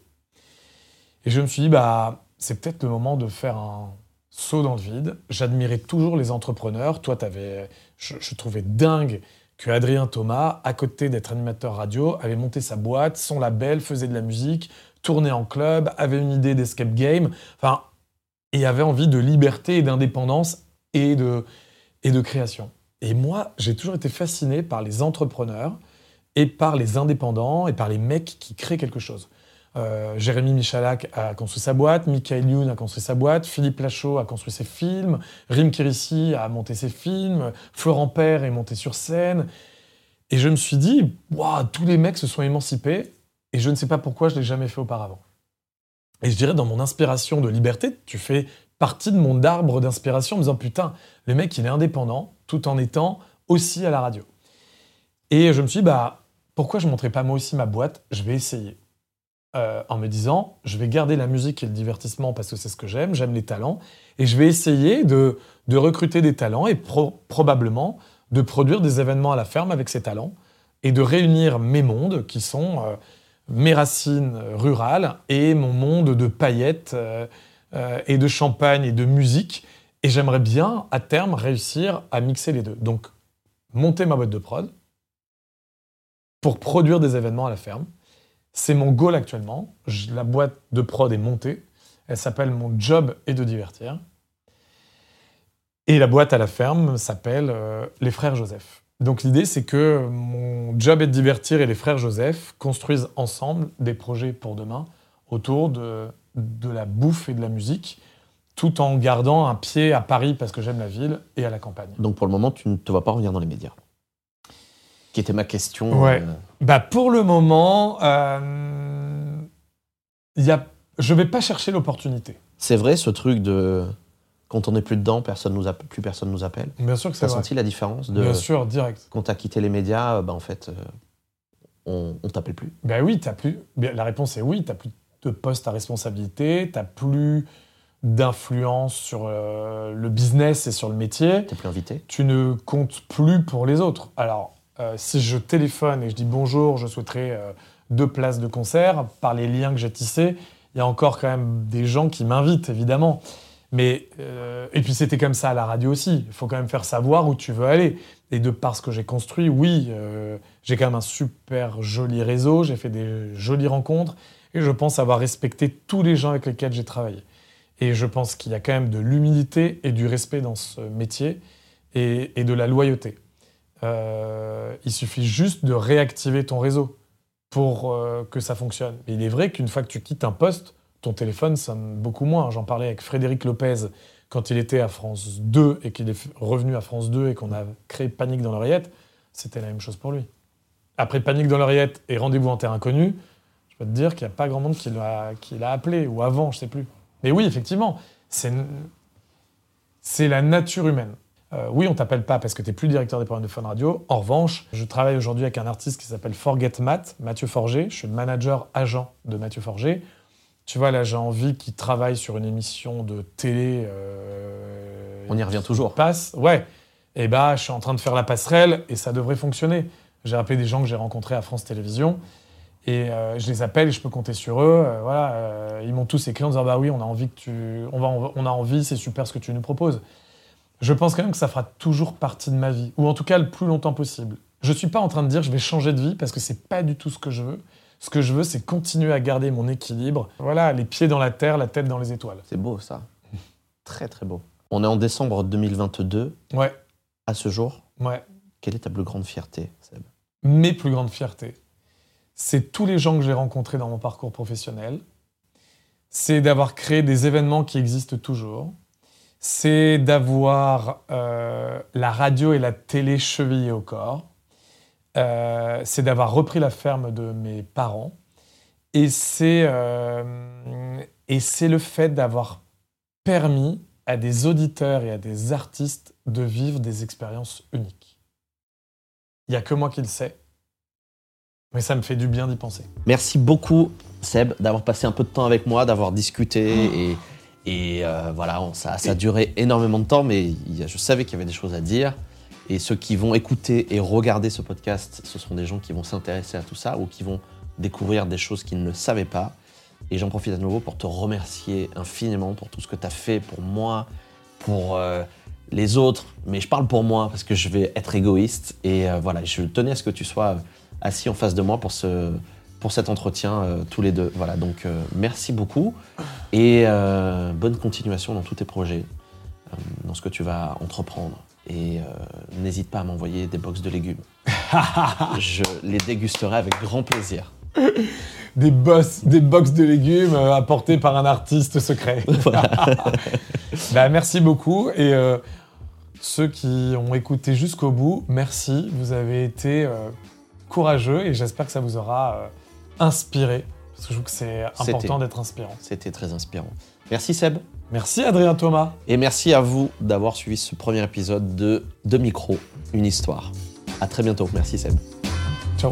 Et je me suis dit, bah, c'est peut-être le moment de faire un saut dans le vide. J'admirais toujours les entrepreneurs. Toi, t'avais, je, je trouvais dingue que Adrien Thomas, à côté d'être animateur radio, avait monté sa boîte, son label, faisait de la musique, tournait en club, avait une idée d'escape game, enfin, et avait envie de liberté et d'indépendance et de, et de création. Et moi, j'ai toujours été fasciné par les entrepreneurs et par les indépendants et par les mecs qui créent quelque chose. Euh, Jérémy Michalak a construit sa boîte, Michael Youn a construit sa boîte, Philippe Lachaud a construit ses films, Rim Kirissi a monté ses films, Florent Père est monté sur scène. Et je me suis dit, Waouh, tous les mecs se sont émancipés et je ne sais pas pourquoi je ne l'ai jamais fait auparavant. Et je dirais, dans mon inspiration de liberté, tu fais partie de mon arbre d'inspiration en me disant, putain, le mec, il est indépendant tout en étant aussi à la radio. Et je me suis dit, bah, pourquoi je montrais pas moi aussi ma boîte? Je vais essayer. Euh, en me disant, je vais garder la musique et le divertissement parce que c'est ce que j'aime, j'aime les talents, et je vais essayer de, de recruter des talents et pro- probablement de produire des événements à la ferme avec ces talents et de réunir mes mondes qui sont euh, mes racines rurales et mon monde de paillettes euh, euh, et de champagne et de musique. Et j'aimerais bien, à terme, réussir à mixer les deux. Donc, monter ma boîte de prod pour produire des événements à la ferme. C'est mon goal actuellement. La boîte de prod est montée. Elle s'appelle Mon job est de divertir. Et la boîte à la ferme s'appelle euh, Les Frères Joseph. Donc l'idée, c'est que mon job est de divertir et les Frères Joseph construisent ensemble des projets pour demain autour de, de la bouffe et de la musique, tout en gardant un pied à Paris parce que j'aime la ville et à la campagne. Donc pour le moment, tu ne te vois pas revenir dans les médias. Qui était ma question. Ouais. euh, Bah pour le moment, euh, y a, je vais pas chercher l'opportunité. C'est vrai ce truc de quand on n'est plus dedans, personne nous plus personne nous appelle. Bien sûr que c'est T'as vrai. senti la différence de Bien sûr, direct. quand t'as quitté les médias, euh, bah en fait, euh, on, on t'appelle plus. Ben oui, t'as plus. La réponse est oui. T'as plus de poste à responsabilité. T'as plus d'influence sur euh, le business et sur le métier. T'es plus invité. Tu ne comptes plus pour les autres. Alors, euh, si je téléphone et je dis bonjour, je souhaiterais euh, deux places de concert, par les liens que j'ai tissés, il y a encore quand même des gens qui m'invitent, évidemment. Mais et puis c'était comme ça à la radio aussi. Il faut quand même faire savoir où tu veux aller. Et de par ce que j'ai construit, oui, j'ai quand même un super joli réseau. J'ai fait des jolies rencontres je pense avoir respecté tous les gens avec lesquels j'ai travaillé. Et je pense qu'il y a quand même de l'humilité et du respect dans ce métier et, de la loyauté. Euh, il suffit juste de réactiver ton réseau pour euh, que ça fonctionne. Mais il est vrai qu'une fois que tu quittes un poste, ton téléphone sonne beaucoup moins. J'en parlais avec Frédéric Lopez quand il était à France 2 et qu'il est revenu à France 2 et qu'on a créé Panique dans l'oreillette. C'était la même chose pour lui. Après Panique dans l'oreillette et Rendez-vous en terre inconnue, je peux te dire qu'il n'y a pas grand monde qui l'a qui l'a appelé, ou avant, je sais plus. Mais oui, effectivement, c'est c'est la nature humaine. Euh, oui, on t'appelle pas parce que tu n'es plus directeur des programmes de Fun Radio. En revanche, je travaille aujourd'hui avec un artiste qui s'appelle Forget Matt, Mathieu Forger. Je suis le manager agent de Mathieu Forger. Tu vois, là, j'ai envie qu'il travaille sur une émission de télé. euh, On y revient toujours. passe. Ouais. Et bah, je suis en train de faire la passerelle et ça devrait fonctionner. J'ai appelé des gens que j'ai rencontrés à France Télévisions et euh, je les appelle et je peux compter sur eux. Euh, voilà, euh, ils m'ont tous écrit en disant bah oui, on a envie que tu, on va, on a envie, c'est super ce que tu nous proposes. Je pense quand même que ça fera toujours partie de ma vie, ou en tout cas le plus longtemps possible. Je suis pas en train de dire je vais changer de vie parce que c'est pas du tout ce que je veux. Ce que je veux, c'est continuer à garder mon équilibre. Voilà, les pieds dans la terre, la tête dans les étoiles. C'est beau ça. Très très beau. On est en décembre 2022. Ouais, À ce jour, ouais. quelle est ta plus grande fierté, Seb? Mes plus grandes fiertés, c'est tous les gens que j'ai rencontrés dans mon parcours professionnel. C'est d'avoir créé des événements qui existent toujours. C'est d'avoir euh, la radio et la télé chevillées au corps. Euh, c'est d'avoir repris la ferme de mes parents. Et c'est euh, et c'est le fait d'avoir permis à des auditeurs et à des artistes de vivre des expériences uniques. Il n'y a que moi qui le sais. Mais ça me fait du bien d'y penser. Merci beaucoup, Seb, d'avoir passé un peu de temps avec moi, d'avoir discuté. Et, et euh, voilà, on- ça, ça a duré énormément de temps, mais je savais qu'il y avait des choses à dire. Et ceux qui vont écouter et regarder ce podcast, ce sont des gens qui vont s'intéresser à tout ça ou qui vont découvrir des choses qu'ils ne savaient pas. Et j'en profite à nouveau pour te remercier infiniment pour tout ce que tu as fait pour moi, pour euh, les autres. Mais je parle pour moi parce que je vais être égoïste. Et euh, voilà, je tenais à ce que tu sois euh, assis en face de moi pour, ce, pour cet entretien, euh, tous les deux. Voilà, donc euh, merci beaucoup. Et euh, bonne continuation dans tous tes projets, dans ce que tu vas entreprendre. Et n'hésite pas à m'envoyer des box de légumes. *laughs* je les dégusterai avec grand plaisir. *laughs* Des boss, des box de légumes apportés par un artiste secret. *laughs* Bah, merci beaucoup. Et ceux qui ont écouté jusqu'au bout, merci. Vous avez été courageux et j'espère que ça vous aura euh, inspiré. Parce que je trouve que c'est C'était. important d'être inspirant. C'était très inspirant. Merci Seb. Merci Adrien Thomas. Et merci à vous d'avoir suivi ce premier épisode de De Micro, une histoire. À très bientôt. Merci Seb. Ciao.